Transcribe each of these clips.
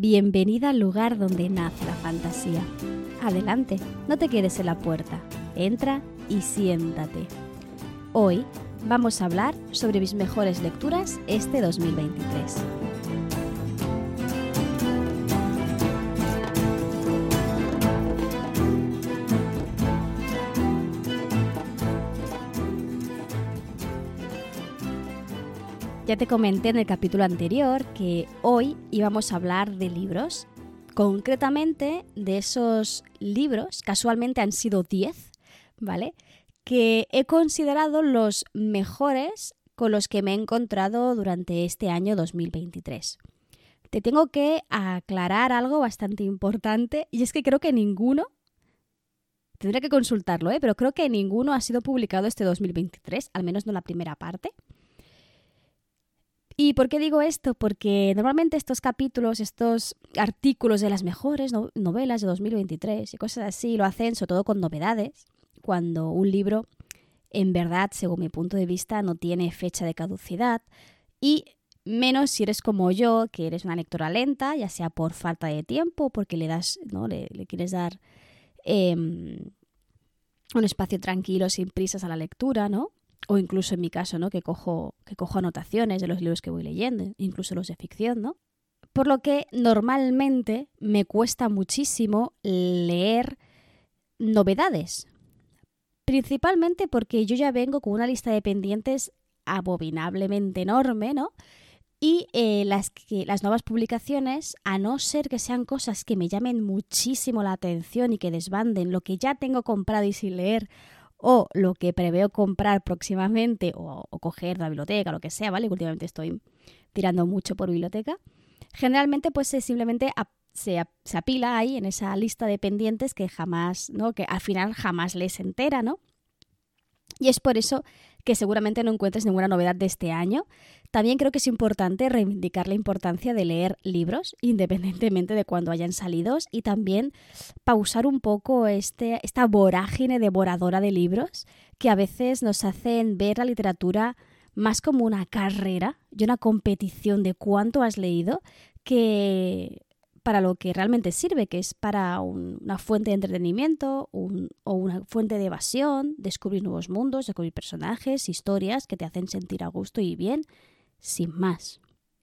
bienvenida al lugar donde nace la fantasía. Adelante, no te quedes en la puerta, entra y siéntate. Hoy vamos a hablar sobre mis mejores lecturas este 2023. Ya te comenté en el capítulo anterior que hoy íbamos a hablar de libros, concretamente de esos libros, casualmente han sido 10, ¿vale? Que he considerado los mejores con los que me he encontrado durante este año 2023. Te tengo que aclarar algo bastante importante y es que creo que ninguno, tendría que consultarlo, ¿eh? pero creo que ninguno ha sido publicado este 2023, al menos no la primera parte. ¿Y por qué digo esto? Porque normalmente estos capítulos, estos artículos de las mejores novelas de 2023 y cosas así, lo hacen sobre todo con novedades, cuando un libro, en verdad, según mi punto de vista, no tiene fecha de caducidad y menos si eres como yo, que eres una lectora lenta, ya sea por falta de tiempo porque le das, ¿no? Le, quieres dar em, un espacio tranquilo, sin prisas a la lectura, ¿no? O incluso en mi caso, ¿no? Que cojo, que cojo anotaciones de los libros que voy leyendo, incluso los de ficción, ¿no? Por lo que normalmente me cuesta muchísimo leer novedades. Principalmente porque yo ya vengo con una lista de pendientes abominablemente enorme, ¿no? Y eh, las, las nuevas publicaciones, a no ser que sean cosas que me llamen muchísimo la atención y que desbanden lo que ya tengo comprado y sin leer, o lo que preveo comprar próximamente o, coger de la biblioteca, lo que sea, ¿vale? Últimamente estoy tirando mucho por biblioteca. Generalmente pues simplemente se, se, apila ahí en esa lista de pendientes que jamás, ¿no? Que al final jamás les entera, ¿no? Y es por eso que seguramente no encuentres ninguna novedad de este año. También creo que es importante reivindicar la importancia de leer libros, independientemente de cuándo hayan salido, y también pausar un poco este, esta vorágine devoradora de libros que a veces nos hacen ver la literatura más como una carrera y una competición de cuánto has leído que para lo que realmente sirve, que es para una fuente de entretenimiento o una fuente de evasión, descubrir nuevos mundos, descubrir personajes, historias que te hacen sentir a gusto y bien, sin más.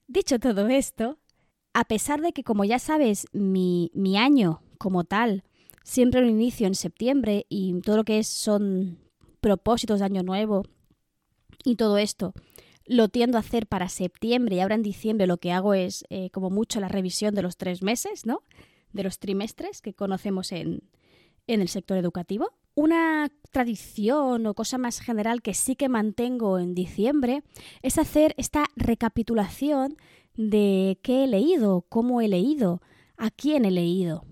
Dicho todo esto, a pesar de que, como ya sabes, mi, mi año como tal siempre lo inicio en septiembre y todo lo que es, son propósitos de año nuevo y todo esto lo tiendo a hacer para septiembre y ahora en diciembre lo que hago es eh, como mucho la revisión de los tres meses, ¿no? De los trimestres que conocemos en, en el sector educativo. Una tradición o cosa más general que sí que mantengo en diciembre es hacer esta recapitulación de qué he leído, cómo he leído, a quién he leído.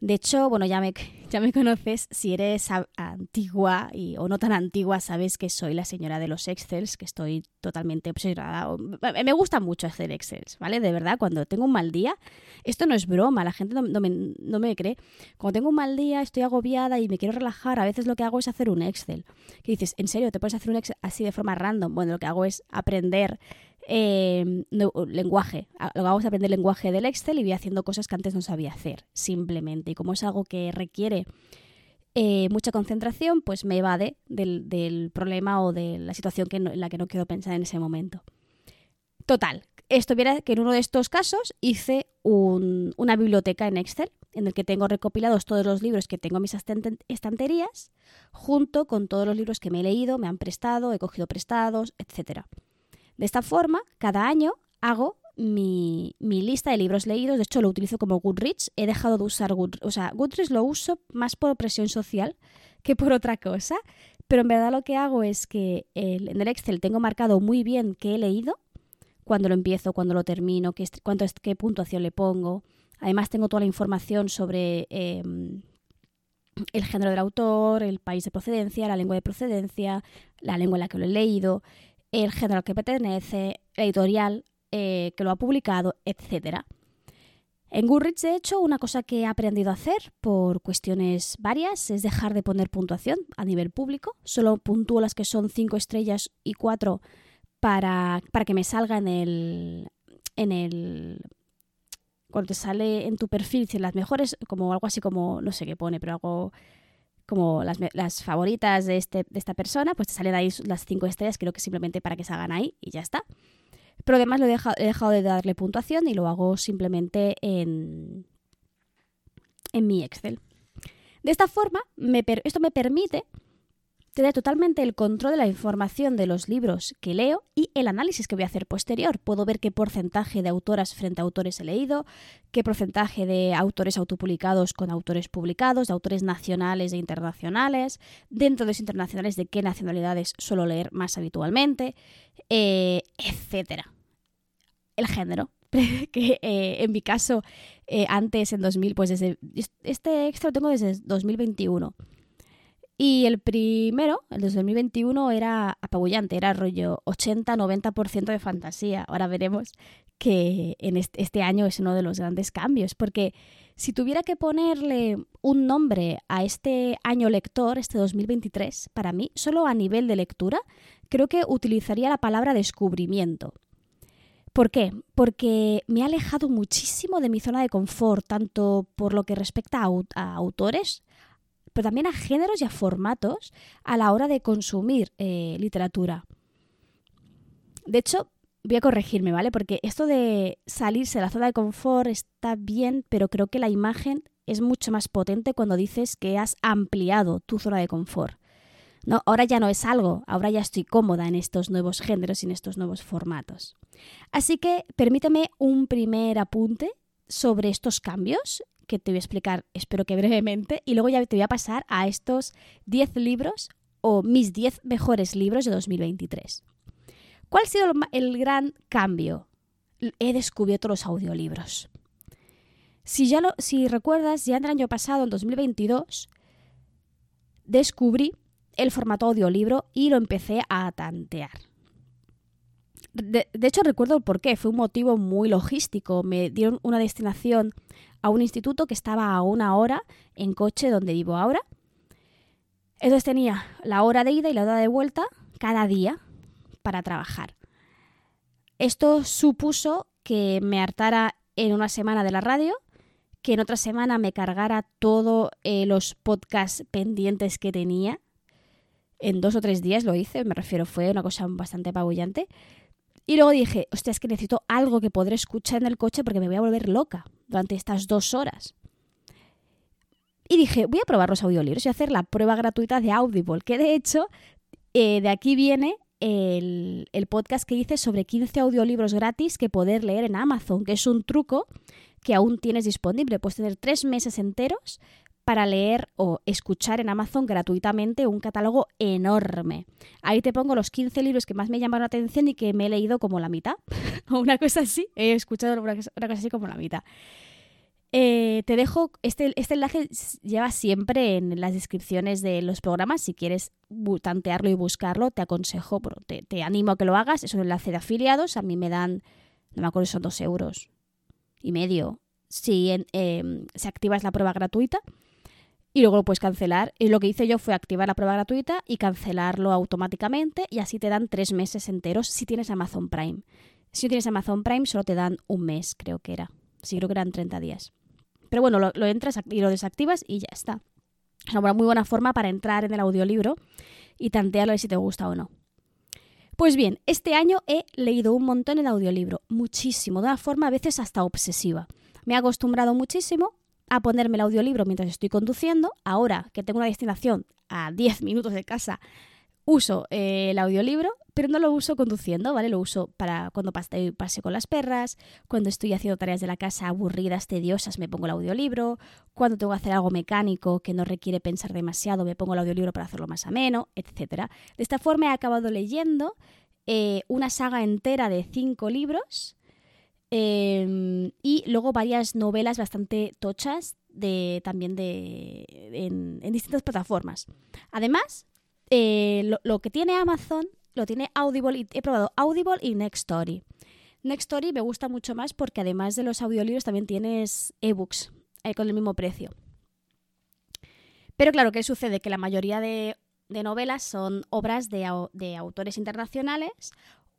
De hecho, bueno, ya me, ya me conoces, si eres antigua y, o no tan antigua, sabes que soy la señora de los Excels, que estoy totalmente obsesionada. Me gusta mucho hacer Excels, ¿vale? De verdad, cuando tengo un mal día, esto no es broma, la gente no, me, no me cree. Cuando tengo un mal día, estoy agobiada y me quiero relajar, a veces lo que hago es hacer un Excel. Que dices, ¿en serio? ¿Te puedes hacer un Excel así de forma random? Bueno, lo que hago es aprender eh, lenguaje. Lo vamos a aprender lenguaje del Excel y voy haciendo cosas que antes no sabía hacer, simplemente. Y como es algo que requiere eh, mucha concentración, pues me evade del, problema o de la situación que en la que no quiero pensar en ese momento. Total, esto viera que en uno de estos casos hice una biblioteca en Excel en el que tengo recopilados todos los libros que tengo en mis estanterías, junto con todos los libros que me he leído, me han prestado, he cogido prestados, etcétera. De esta forma, cada año hago mi, lista de libros leídos. De hecho, lo utilizo como Goodreads. He dejado de usar Goodreads. O sea, Goodreads lo uso más por presión social que por otra cosa. Pero en verdad lo que hago es que en el Excel tengo marcado muy bien qué he leído, cuándo lo empiezo, cuándo lo termino, qué, cuánto, qué puntuación le pongo. Además tengo toda la información sobre em, el género del autor, el país de procedencia, la lengua de procedencia, la lengua en la que lo he leído, el género al que pertenece, editorial eh, que lo ha publicado, etc. En Goodreads, de hecho, una cosa que he aprendido a hacer por cuestiones varias es dejar de poner puntuación a nivel público. Solo puntúo las que son 5 estrellas y 4 para, para que me salga en el, en el cuando te sale en tu perfil, si las mejores, como algo así como, no sé qué pone, pero algo como las, favoritas de, este, de esta persona, pues te salen ahí las cinco estrellas, creo que simplemente para que se hagan ahí y ya está. Pero además lo he dejado, he dejado de darle puntuación y lo hago simplemente en, en mi Excel. De esta forma, esto me permite tener totalmente el control de la información de los libros que leo y el análisis que voy a hacer posterior. Puedo ver qué porcentaje de autoras frente a autores he leído, qué porcentaje de autores autopublicados con autores publicados, de autores nacionales e internacionales, dentro de los internacionales de qué nacionalidades suelo leer más habitualmente, eh, etcétera. El género, que eh, en mi caso eh, antes en 2000, pues desde este extra lo tengo desde 2021 y el primero, el de 2021, era apabullante, era rollo 80-90% de fantasía. Ahora veremos que en este, año es uno de los grandes cambios, porque si tuviera que ponerle un nombre a este año lector, este 2023, para mí, solo a nivel de lectura, creo que utilizaría la palabra descubrimiento. ¿Por qué? Porque me ha alejado muchísimo de mi zona de confort, tanto por lo que respecta a autores, pero también a géneros y a formatos a la hora de consumir eh, literatura. De hecho, voy a corregirme, ¿vale? Porque esto de salirse de la zona de confort está bien, pero creo que la imagen es mucho más potente cuando dices que has ampliado tu zona de confort. No, ahora ya no es algo, ahora ya estoy cómoda en estos nuevos géneros y en estos nuevos formatos. Así que permíteme un primer apunte sobre estos cambios que te voy a explicar, espero que brevemente, y luego ya te voy a pasar a estos 10 libros o mis 10 mejores libros de 2023. ¿Cuál ha sido el gran cambio? He descubierto los audiolibros. Si, ya si recuerdas, ya en el año pasado, en 2022, descubrí el formato audiolibro y lo empecé a tantear. De, hecho, recuerdo el por qué. Fue un motivo muy logístico. Me dieron una destinación a un instituto que estaba a una hora en coche donde vivo ahora. Entonces tenía la hora de ida y la hora de vuelta cada día para trabajar. Esto supuso que me hartara en una semana de la radio, que en otra semana me cargara todos eh, los podcasts pendientes que tenía. En dos o tres días lo hice, me refiero, fue una cosa bastante apabullante. Y luego dije, hostia, es que necesito algo que podré escuchar en el coche porque me voy a volver loca durante estas dos horas. Y dije, voy a probar los audiolibros y hacer la prueba gratuita de Audible, que de hecho eh, de aquí viene el, el, podcast que hice sobre 15 audiolibros gratis que poder leer en Amazon, que es un truco que aún tienes disponible. Puedes tener tres meses enteros para leer o escuchar en Amazon gratuitamente un catálogo enorme. Ahí te pongo los 15 libros que más me llamaron la atención y que me he leído como la mitad, o una cosa así, he escuchado una cosa, así como la mitad. Eh, te dejo, este, este enlace lleva siempre en las descripciones de los programas, si quieres tantearlo y buscarlo, te aconsejo, te, te animo a que lo hagas, es un enlace de afiliados, a mí me dan, no me acuerdo, son dos euros y medio si eh, se activas la prueba gratuita y luego lo puedes cancelar. Y lo que hice yo fue activar la prueba gratuita y cancelarlo automáticamente y así te dan tres meses enteros si tienes Amazon Prime. Si no tienes Amazon Prime solo te dan un mes, creo que era. Sí, creo que eran 30 días. Pero bueno, lo, entras y lo desactivas y ya está. Es una muy buena forma para entrar en el audiolibro y tantearlo si te gusta o no. Pues bien, este año he leído un montón en audiolibro, muchísimo, de una forma a veces hasta obsesiva. Me he acostumbrado muchísimo a ponerme el audiolibro mientras estoy conduciendo. Ahora que tengo una destinación a 10 minutos de casa, uso eh, el audiolibro, pero no lo uso conduciendo, ¿vale? Lo uso para cuando pase, con las perras, cuando estoy haciendo tareas de la casa aburridas, tediosas, me pongo el audiolibro, cuando tengo que hacer algo mecánico que no requiere pensar demasiado, me pongo el audiolibro para hacerlo más ameno, etc. De esta forma he acabado leyendo eh, una saga entera de cinco libros Em, y luego varias novelas bastante tochas de, también de, en, distintas plataformas. Además, eh, lo, que tiene Amazon lo tiene Audible he probado Audible y Nextory. Nextory me gusta mucho más porque además de los audiolibros también tienes ebooks eh, con el mismo precio. Pero claro, ¿qué sucede? Que la mayoría de, novelas son obras de, de autores internacionales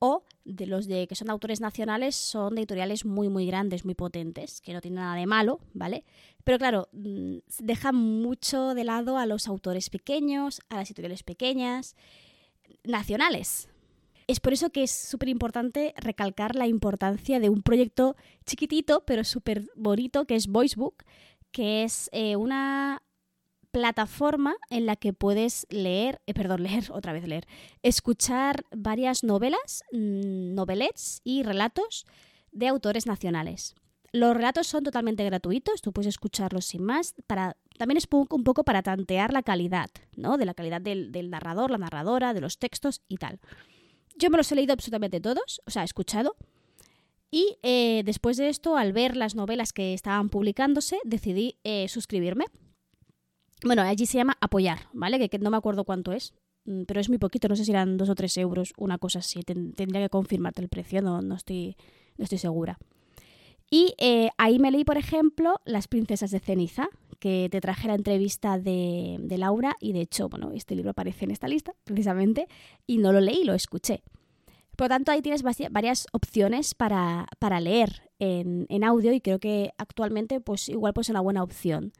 o de los de que son autores nacionales son editoriales muy muy grandes, muy potentes, que no tienen nada de malo, ¿vale? Pero claro, mm, dejan mucho de lado a los autores pequeños, a las editoriales pequeñas, nacionales. Es por eso que es súper importante recalcar la importancia de un proyecto chiquitito pero súper bonito que es Voicebook, que es eh, una plataforma en la que puedes leer, eh, perdón, leer, otra vez leer, escuchar varias novelas, mm, novelets y relatos de autores nacionales. Los relatos son totalmente gratuitos, tú puedes escucharlos sin más. Para, también es un poco para tantear la calidad, ¿no? De la calidad del, narrador, la narradora, de los textos y tal. Yo me los he leído absolutamente todos, o sea, he escuchado. Y eh, después de esto, al ver las novelas que estaban publicándose, decidí eh, suscribirme bueno, allí se llama apoyar, ¿vale? Que, no me acuerdo cuánto es, mm, pero es muy poquito, no sé si eran dos o tres euros, una cosa así. tendría que confirmarte el precio, no, no, estoy, no estoy segura. Y eh, ahí me leí, por ejemplo, Las princesas de ceniza, que te traje la entrevista de, Laura y de hecho, bueno, este libro aparece en esta lista precisamente y no lo leí, lo escuché. Por lo tanto, ahí tienes varias opciones para, para leer en, en, audio y creo que actualmente pues igual pues es una buena opción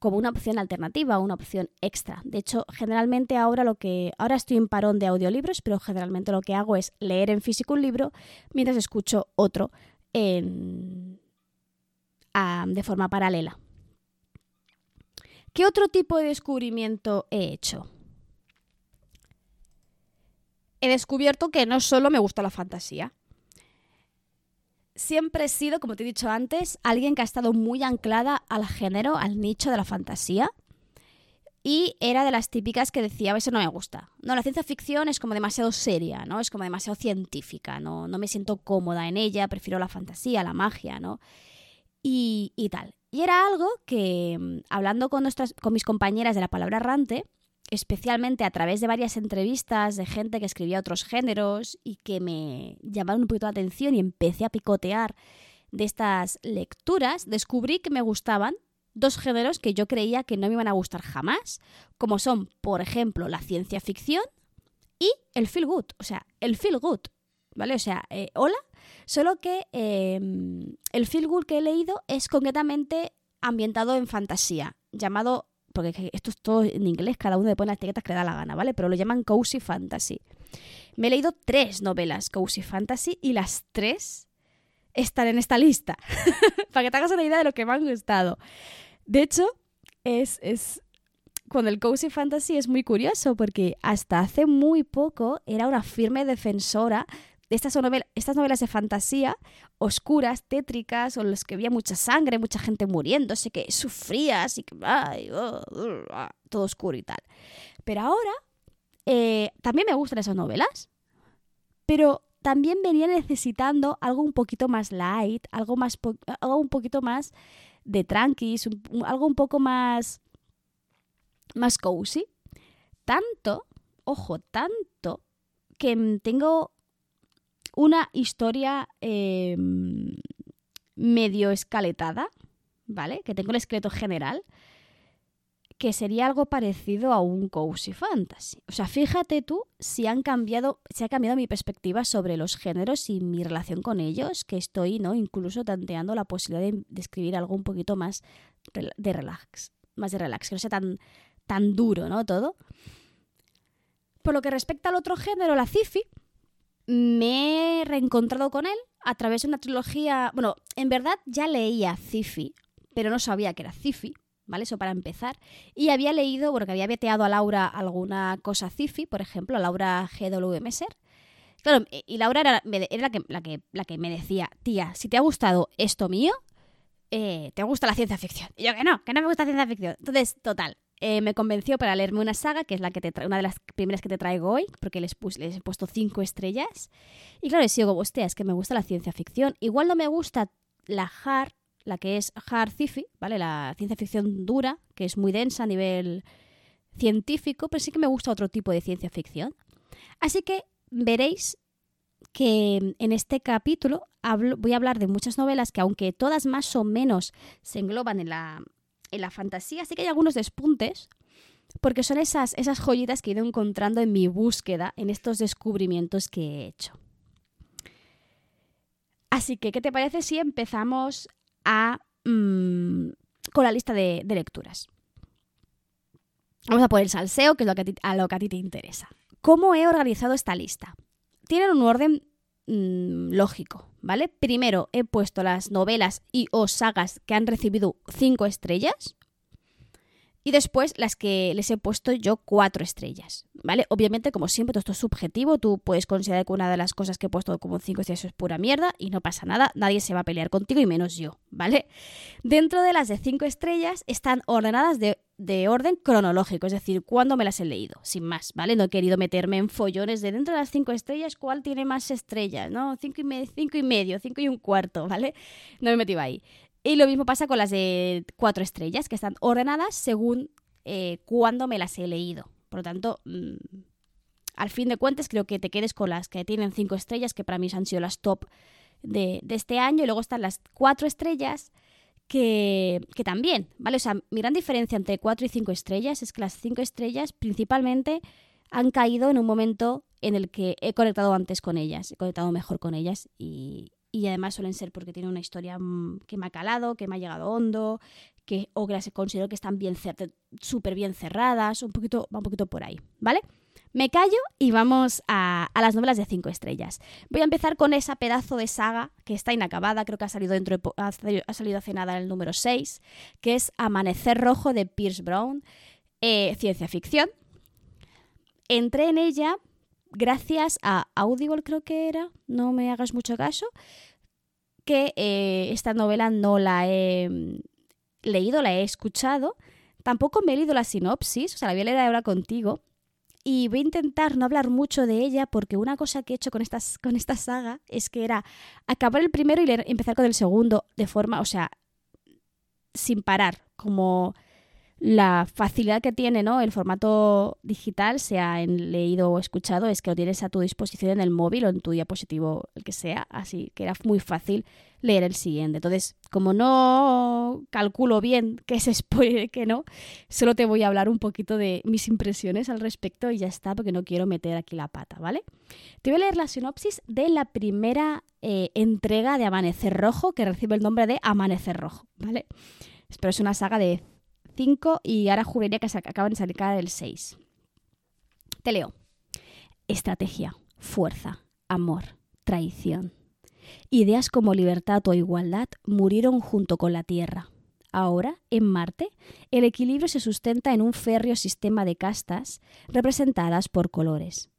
como una opción alternativa, una opción extra. De hecho, generalmente ahora lo que ahora estoy en parón de audiolibros, pero generalmente lo que hago es leer en físico un libro mientras escucho otro en, de forma paralela. ¿Qué otro tipo de descubrimiento he hecho? He descubierto que no solo me gusta la fantasía, siempre he sido, como te he dicho antes, alguien que ha estado muy anclada al género, al nicho de la fantasía. Y era de las típicas que decía, eso no me gusta. No, la ciencia ficción es como demasiado seria, ¿no? Es como demasiado científica, ¿no? No me siento cómoda en ella, prefiero la fantasía, la magia, ¿no? Y, y tal. Y era algo que, mm, hablando con, nuestras, con mis compañeras de la palabra errante, especialmente a través de varias entrevistas de gente que escribía otros géneros y que me llamaron un poquito la atención y empecé a picotear de estas lecturas, descubrí que me gustaban dos géneros que yo creía que no me iban a gustar jamás, como son, por ejemplo, la ciencia ficción y el feel good, o sea, el feel good, ¿vale? O sea, eh, hola, solo que em, el feel good que he leído es concretamente ambientado en fantasía, llamado porque esto es todo en inglés, cada uno le pone las etiquetas que le da la gana, ¿vale? Pero lo llaman Cozy Fantasy. Me he leído tres novelas Cozy Fantasy y las tres están en esta lista, para que te hagas una idea de lo que me han gustado. De hecho, es, es cuando el Cozy Fantasy es muy curioso porque hasta hace muy poco era una firme defensora estas, estas novelas de fantasía oscuras, tétricas, o en las que había mucha sangre, mucha gente muriéndose, que sufrías y que oh, ah, todo oscuro y tal. Pero ahora eh, también me gustan esas novelas, pero también venía necesitando algo un poquito más light, algo, más un poquito más de tranquis, algo un poco más, más cozy. Tanto, ojo, tanto que tengo una historia em, medio escaletada, ¿vale? Que tengo el esqueleto general, que sería algo parecido a un cozy fantasy. O sea, fíjate tú si han cambiado, si ha cambiado mi perspectiva sobre los géneros y mi relación con ellos, que estoy, ¿no? Incluso tanteando la posibilidad de, escribir algo un poquito más de relax, más de relax, que no sea tan, tan duro, ¿no? Todo. Por lo que respecta al otro género, la cifi, me he reencontrado con él a través de una trilogía. Bueno, en verdad ya leía Cifi, pero no sabía que era Cifi, ¿vale? Eso para empezar. Y había leído, bueno, que había veteado a Laura alguna cosa Cifi, por ejemplo, a Laura GW Messer. Claro, y Laura era, la, que, la, que, la que me decía, tía, si te ha gustado esto mío, eh, te gusta la ciencia ficción. Y yo que no, que no me gusta la ciencia ficción. Entonces, total, eh, me convenció para leerme una saga, que es la que te una de las primeras que te traigo hoy, porque les, he puesto cinco estrellas. Y claro, si digo, hostia, es que me gusta la ciencia ficción. Igual no me gusta la hard, la que es hard sci ¿vale? La ciencia ficción dura, que es muy densa a nivel científico, pero sí que me gusta otro tipo de ciencia ficción. Así que veréis que en este capítulo voy a hablar de muchas novelas que aunque todas más o menos se engloban en la, en la fantasía sí que hay algunos despuntes, porque son esas, esas joyitas que he ido encontrando en mi búsqueda, en estos descubrimientos que he hecho. Así que, ¿qué te parece si empezamos a, mm, con la lista de, lecturas? Vamos a poner salseo, que es lo que a, lo que a ti te interesa. ¿Cómo he organizado esta lista? Tienen un orden mm, lógico, ¿vale? Primero he puesto las novelas y o sagas que han recibido cinco estrellas. Y después las que les he puesto yo cuatro estrellas, ¿vale? Obviamente, como siempre, todo esto es subjetivo. Tú puedes considerar que una de las cosas que he puesto como cinco estrellas es pura mierda y no pasa nada. Nadie se va a pelear contigo y menos yo, ¿vale? Dentro de las de cinco estrellas están ordenadas de, orden cronológico, es decir, cuándo me las he leído, sin más, ¿vale? No he querido meterme en follones de dentro de las cinco estrellas, ¿cuál tiene más estrellas? ¿No? Cinco y, medio, cinco y medio, cinco y un cuarto, ¿vale? No me he metido ahí. Y lo mismo pasa con las de cuatro estrellas, que están ordenadas según eh, cuándo me las he leído. Por lo tanto, mm, al fin de cuentas, creo que te quedes con las que tienen cinco estrellas, que para mí han sido las top de, este año. Y luego están las cuatro estrellas, que, que, también, ¿vale? O sea, mi gran diferencia entre cuatro y cinco estrellas es que las cinco estrellas principalmente han caído en un momento en el que he conectado antes con ellas, he conectado mejor con ellas y, y además suelen ser porque tienen una historia mm, que me ha calado, que me ha llegado hondo, que o que las considero que están bien súper bien cerradas, un poquito, un poquito por ahí, ¿vale? Me callo y vamos a, las novelas de cinco estrellas. Voy a empezar con esa pedazo de saga que está inacabada, creo que ha salido dentro ha, salido hace nada el número 6, que es Amanecer Rojo de Pierce Brown, eh, ciencia ficción. Entré en ella gracias a Audible creo que era, no me hagas mucho caso, que eh, esta novela no la he mm, leído, la he escuchado, tampoco me he leído la sinopsis, o sea, la voy a leer ahora contigo, y voy a intentar no hablar mucho de ella porque una cosa que he hecho con, estas, con esta saga es que era acabar el primero y leer, empezar con el segundo de forma, o sea, sin parar, como la facilidad que tiene ¿no? el formato digital, sea en leído o escuchado, es que lo tienes a tu disposición en el móvil o en tu diapositivo, el que sea, así que era muy fácil leer el siguiente. Entonces, como no calculo bien qué es spoiler y no, solo te voy a hablar un poquito de mis impresiones al respecto y ya está, porque no quiero meter aquí la pata, ¿vale? Te voy a leer la sinopsis de la primera eh, entrega de Amanecer Rojo, que recibe el nombre de Amanecer Rojo, ¿vale? Pero es una saga de y ahora juraría que acaban de salir cada del 6. Te leo. Estrategia, fuerza, amor, traición. Ideas como libertad o igualdad murieron junto con la Tierra. Ahora, en Marte, el equilibrio se sustenta en un férreo sistema de castas representadas por colores.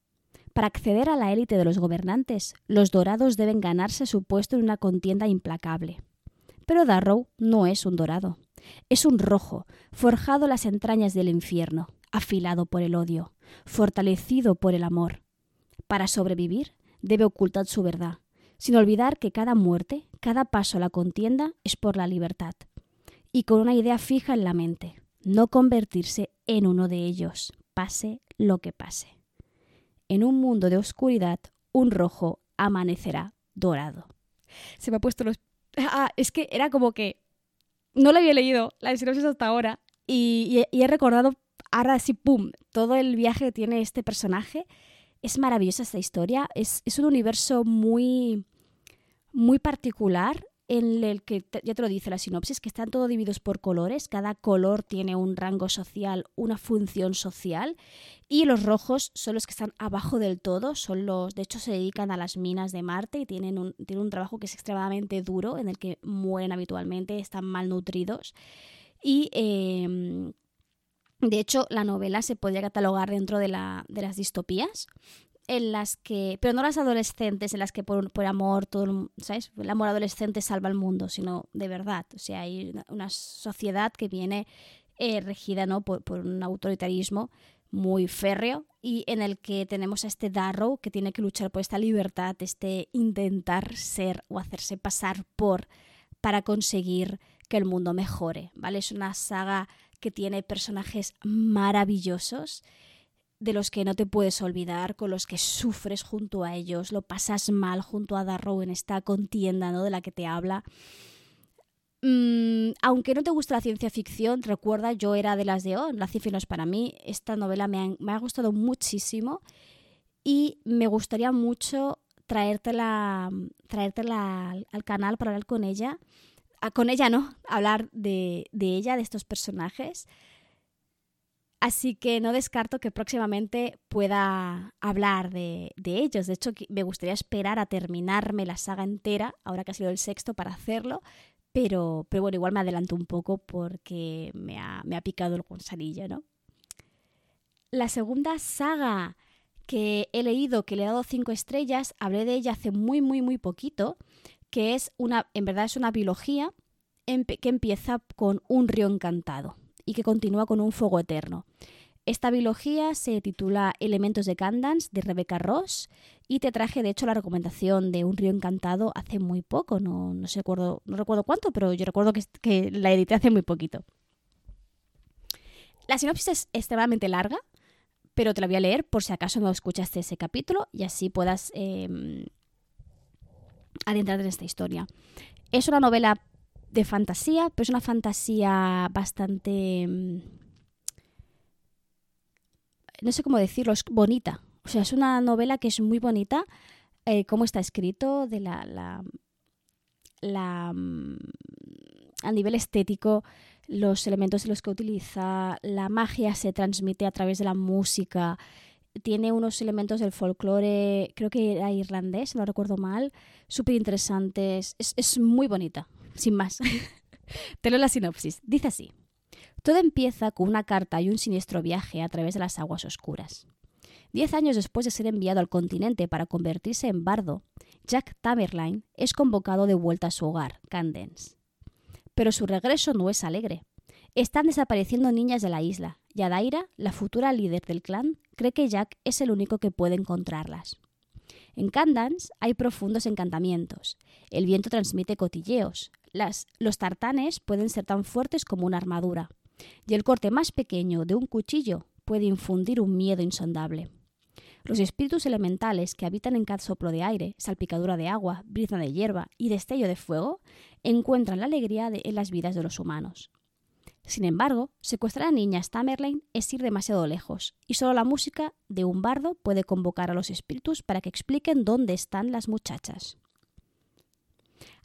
Para acceder a la élite de los gobernantes, los dorados deben ganarse su puesto en una contienda implacable. Pero Darrow no es un dorado. Es un rojo, forjado las entrañas del infierno, afilado por el odio, fortalecido por el amor. Para sobrevivir, debe ocultar su verdad, sin olvidar que cada muerte, cada paso a la contienda es por la libertad, y con una idea fija en la mente, no convertirse en uno de ellos, pase lo que pase. En un mundo de oscuridad, un rojo amanecerá dorado. Se me ha puesto los... Ah, es que era como que no la había leído, la sinopsis hasta ahora, y, he recordado ahora sí, ¡pum!, todo el viaje que tiene este personaje. Es maravillosa esta historia, es, es un universo muy, muy particular en el que, ya te lo dice la sinopsis, que están todos divididos por colores, cada color tiene un rango social, una función social, y los rojos son los que están abajo del todo, son los, de hecho se dedican a las minas de Marte y tienen un, tienen un trabajo que es extremadamente duro, en el que mueren habitualmente, están malnutridos, y... Em, de hecho, la novela se podría catalogar dentro de, la, de las distopías, en las que, pero no las adolescentes, en las que por, por amor, todo, ¿sabes? El amor adolescente salva el mundo, sino de verdad. O sea, hay una, sociedad que viene eh, regida ¿no? por, por, un autoritarismo muy férreo y en el que tenemos a este Darrow que tiene que luchar por esta libertad, este intentar ser o hacerse pasar por para conseguir que el mundo mejore, ¿vale? Es una saga que tiene personajes maravillosos de los que no te puedes olvidar, con los que sufres junto a ellos, lo pasas mal junto a Darrow en esta contienda ¿no? de la que te habla. Mm, aunque no te gusta la ciencia ficción, recuerda, yo era de las de, oh, la ciencia no es para mí. Esta novela me ha, me ha gustado muchísimo y me gustaría mucho traértela, traértela al, al canal para hablar con ella. Con ella no, hablar de, de ella, de estos personajes. Así que no descarto que próximamente pueda hablar de, ellos. De hecho, me gustaría esperar a terminarme la saga entera, ahora que ha sido el sexto, para hacerlo. Pero, bueno, igual me adelanto un poco porque me ha, picado el gusanillo, ¿no? La segunda saga que he leído, que le he dado cinco estrellas, hablé de ella hace muy, muy, muy poquito, que es una, en verdad es una biología que empieza con un río encantado y que continúa con un fuego eterno. Esta biología se titula Elementos de Candance de Rebecca Ross y te traje de hecho la recomendación de Un río encantado hace muy poco, no, no, recuerdo, no recuerdo cuánto, pero yo recuerdo que, que la edité hace muy poquito. La sinopsis es extremadamente larga, pero te la voy a leer por si acaso no escuchaste ese capítulo y así puedas eh, adentrarte en esta historia. Es una novela de fantasía, pero es una fantasía bastante... Mm, no sé cómo decirlo, es bonita. O sea, es una novela que es muy bonita, eh, cómo está escrito, de la, la, la, mm, a nivel estético, los elementos en los que utiliza, la magia se transmite a través de la música, tiene unos elementos del folclore, creo que era irlandés, no recuerdo mal, súper interesantes, es, es muy bonita, sin más. Te leo la sinopsis. Dice así. Todo empieza con una carta y un siniestro viaje a través de las aguas oscuras. Diez años después de ser enviado al continente para convertirse en bardo, Jack Tamerlane es convocado de vuelta a su hogar, Candence. Pero su regreso no es alegre. Están desapareciendo niñas de la isla, y Adaira, la futura líder del clan, cree que Jack es el único que puede encontrarlas. En Candance hay profundos encantamientos. El viento transmite cotilleos. Las, los tartanes pueden ser tan fuertes como una armadura. Y el corte más pequeño de un cuchillo puede infundir un miedo insondable. Los espíritus elementales que habitan en cada soplo de aire, salpicadura de agua, brisa de hierba y destello de fuego encuentran la alegría en las vidas de los humanos. Sin embargo, secuestrar a niñas Tamerlane es ir demasiado lejos, y solo la música de un bardo puede convocar a los espíritus para que expliquen dónde están las muchachas.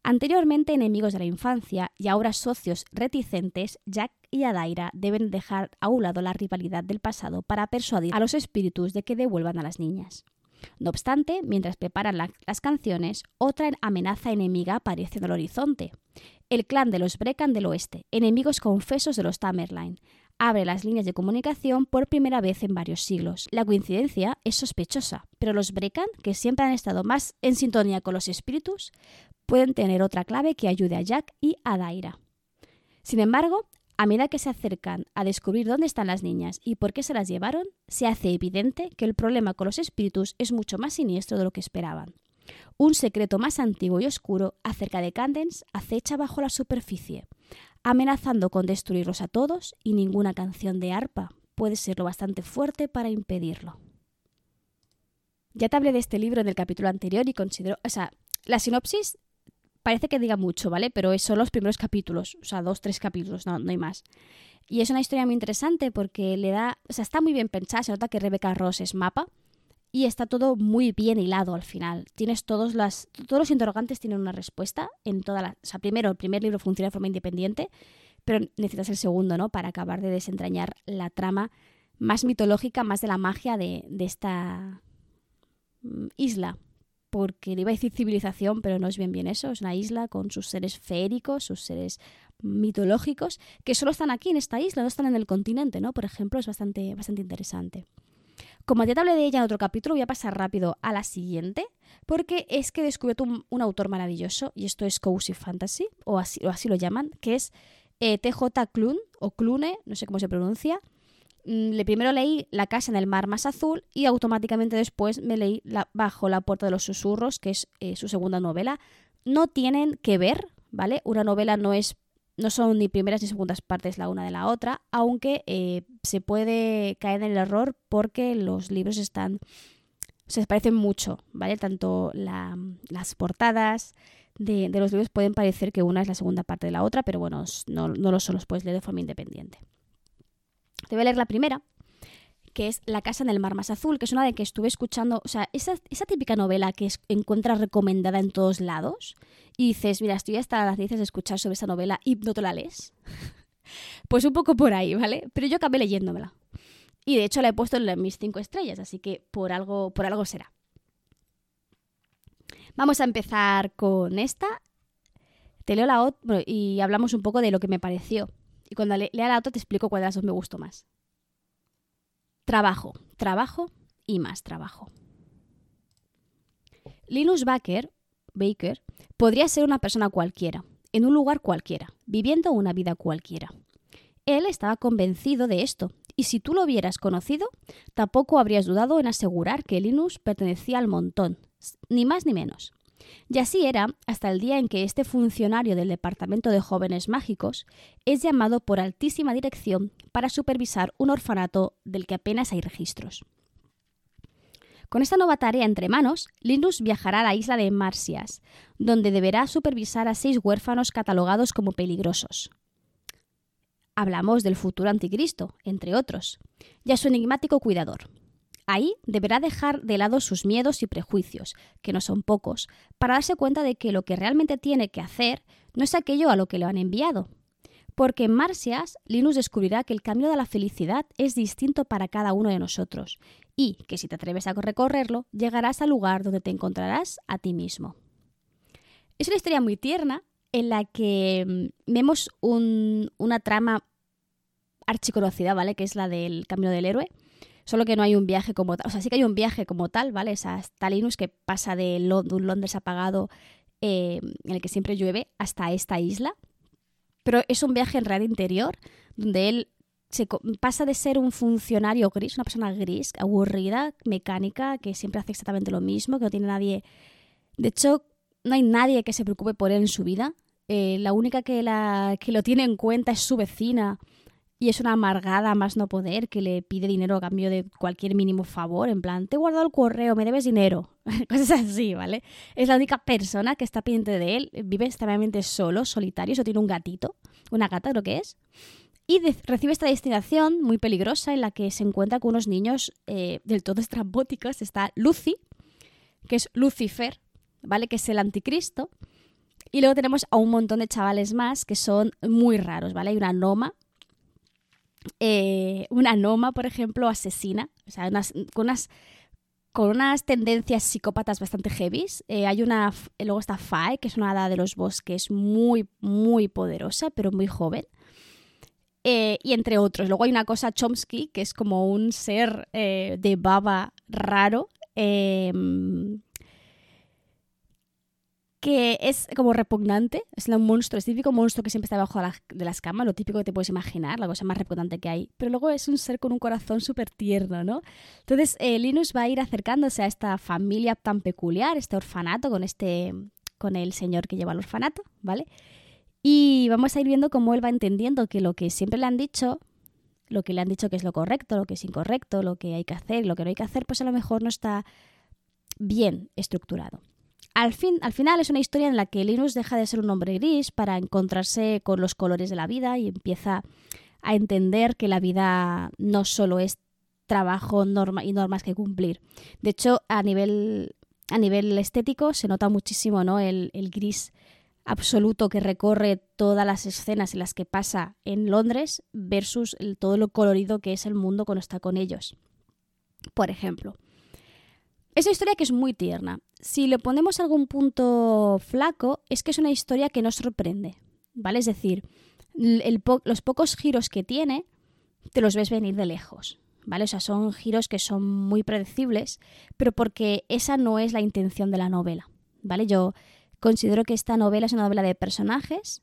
Anteriormente enemigos de la infancia y ahora socios reticentes, Jack y Adaira deben dejar a un lado la rivalidad del pasado para persuadir a los espíritus de que devuelvan a las niñas. No obstante, mientras preparan la, las canciones, otra amenaza enemiga aparece en el horizonte. El clan de los Brecan del Oeste, enemigos confesos de los Tamerlane, abre las líneas de comunicación por primera vez en varios siglos. La coincidencia es sospechosa, pero los Brecan, que siempre han estado más en sintonía con los espíritus, pueden tener otra clave que ayude a Jack y a Daira. Sin embargo, a medida que se acercan a descubrir dónde están las niñas y por qué se las llevaron, se hace evidente que el problema con los espíritus es mucho más siniestro de lo que esperaban. Un secreto más antiguo y oscuro acerca de Candence acecha bajo la superficie, amenazando con destruirlos a todos y ninguna canción de arpa puede ser lo bastante fuerte para impedirlo. Ya te hablé de este libro en el capítulo anterior y considero, o sea, la sinopsis parece que diga mucho, ¿vale? Pero son los primeros capítulos, o sea, dos, tres capítulos, no, no hay más. Y es una historia muy interesante porque le da, o sea, está muy bien pensada, se nota que Rebecca Ross es mapa y está todo muy bien hilado al final. Tienes todos las, todos los interrogantes tienen una respuesta en toda la, o sea, primero el primer libro funciona de forma independiente, pero necesitas el segundo, ¿no? Para acabar de desentrañar la trama más mitológica, más de la magia de, de esta mm, isla porque iba a decir civilización, pero no es bien bien eso, es una isla con sus seres feéricos, sus seres mitológicos, que solo están aquí en esta isla, no están en el continente, ¿no? Por ejemplo, es bastante, bastante interesante. Como ya te hablé de ella en otro capítulo, voy a pasar rápido a la siguiente, porque es que he descubierto un, autor maravilloso, y esto es Cozy Fantasy, o así, lo llaman, que es eh, TJ Klun, o Klune, no sé cómo se pronuncia, Mm, primero leí La casa en el mar más azul y automáticamente después me leí Bajo la puerta de los susurros, que es eh, su segunda novela. No tienen que ver, ¿vale? Una novela no es no son ni primeras ni segundas partes la una de la otra, aunque eh, se puede caer en el error porque los libros están se parecen mucho, ¿vale? Tanto las portadas de, los libros pueden parecer que una es la segunda parte de la otra, pero bueno, no, no lo son, los puedes leer de forma independiente. Te voy a leer la primera, que es La casa en el mar más azul, que es una de que estuve escuchando, o sea, esa, típica novela que encuentras recomendada en todos lados y dices, mira, estoy hasta las narices de escuchar sobre esa novela y no te la lees. pues un poco por ahí, ¿vale? Pero yo acabé leyéndomela. Y de hecho la he puesto en mis cinco estrellas, así que por algo, por algo será. Vamos a empezar con esta. Te leo la otra y hablamos un poco de lo que me pareció. Y cuando lea la otra te explico cuál de las dos me gustó más. Trabajo, trabajo y más trabajo. Linus Baker, Baker podría ser una persona cualquiera, en un lugar cualquiera, viviendo una vida cualquiera. Él estaba convencido de esto, y si tú lo hubieras conocido, tampoco habrías dudado en asegurar que Linus pertenecía al montón, ni más ni menos. Y así era hasta el día en que este funcionario del Departamento de Jóvenes Mágicos es llamado por altísima dirección para supervisar un orfanato del que apenas hay registros. Con esta nueva tarea entre manos, Linus viajará a la isla de Marcias, donde deberá supervisar a seis huérfanos catalogados como peligrosos. Hablamos del futuro anticristo, entre otros, y a su enigmático cuidador. Ahí deberá dejar de lado sus miedos y prejuicios, que no son pocos, para darse cuenta de que lo que realmente tiene que hacer no es aquello a lo que le han enviado. Porque en Marcias, Linus descubrirá que el camino de la felicidad es distinto para cada uno de nosotros, y que si te atreves a recorrerlo, llegarás al lugar donde te encontrarás a ti mismo. Es una historia muy tierna en la que mm, vemos una trama archiconocida, ¿vale? Que es la del camino del héroe solo que no hay un viaje como tal. O sea, sí que hay un viaje como tal, ¿vale? Es hasta Linus que pasa de, un Londres apagado eh, en el que siempre llueve hasta esta isla. Pero es un viaje en real interior donde él se pasa de ser un funcionario gris, una persona gris, aburrida, mecánica, que siempre hace exactamente lo mismo, que no tiene nadie. De hecho, no hay nadie que se preocupe por él en su vida. Eh, la única que, la, que lo tiene en cuenta es su vecina y es una amargada más no poder que le pide dinero a cambio de cualquier mínimo favor, en plan, te he guardado el correo, me debes dinero, cosas así, ¿vale? Es la única persona que está pendiente de él, vive extremadamente solo, solitario, eso tiene un gatito, una gata lo que es, y recibe esta destinación muy peligrosa en la que se encuentra con unos niños eh, del todo estrambóticos, está Lucy, que es Lucifer, ¿vale? Que es el anticristo, y luego tenemos a un montón de chavales más que son muy raros, ¿vale? Hay una Noma, eh, una Noma, por ejemplo, asesina, con unas con unas tendencias psicópatas bastante heavies. Eh, hay una, luego está Fae, que es una hada de los bosques muy, muy poderosa, pero muy joven. Eh, y entre otros. Luego hay una cosa Chomsky, que es como un ser de baba raro, em, que es como repugnante, es un monstruo, es típico monstruo que siempre está debajo de las camas, lo típico que te puedes imaginar, la cosa más repugnante que hay, pero luego es un ser con un corazón súper tierno, ¿no? Entonces eh, Linus va a ir acercándose a esta familia tan peculiar, este orfanato, con, este, con el señor que lleva el orfanato, ¿vale? Y vamos a ir viendo cómo él va entendiendo que lo que siempre le han dicho, lo que le han dicho que es lo correcto, lo que es incorrecto, lo que hay que hacer, lo que no hay que hacer, pues a lo mejor no está bien estructurado. Al, fin, al final es una historia en la que Linus deja de ser un hombre gris para encontrarse con los colores de la vida y empieza a entender que la vida no solo es trabajo y normas que cumplir. De hecho, a nivel, a nivel estético se nota muchísimo ¿no? el, gris absoluto que recorre todas las escenas en las que pasa en Londres versus todo lo colorido que es el mundo cuando está con ellos. Por ejemplo, es una historia que es muy tierna. Si le ponemos algún punto flaco, es que es una historia que nos sorprende, ¿vale? Es decir, los pocos giros que tiene, te los ves venir de lejos, ¿vale? O sea, son giros que son muy predecibles, pero porque esa no es la intención de la novela, ¿vale? Yo considero que esta novela es una novela de personajes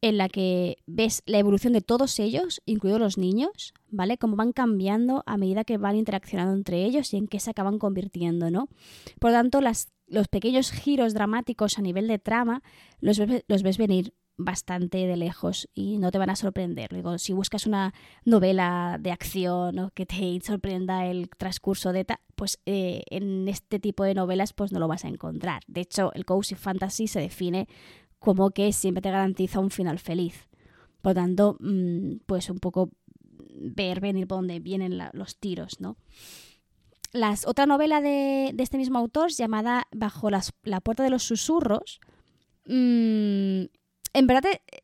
en la que ves la evolución de todos ellos, incluidos los niños, ¿vale? Cómo van cambiando a medida que van interaccionando entre ellos y en qué se acaban convirtiendo, ¿no? Por lo tanto, las, los pequeños giros dramáticos a nivel de trama los ves, venir bastante de lejos y no te van a sorprender. Digo, si buscas una novela de acción o que te sorprenda el transcurso de pues eh, en este tipo de novelas pues no lo vas a encontrar. De hecho, el cozy fantasy se define como que siempre te garantiza un final feliz. Por lo tanto, mm, pues un poco ver venir por dónde vienen los tiros, ¿no? Las, otra novela de, este mismo autor, llamada Bajo la puerta de los susurros, mm, en verdad eh,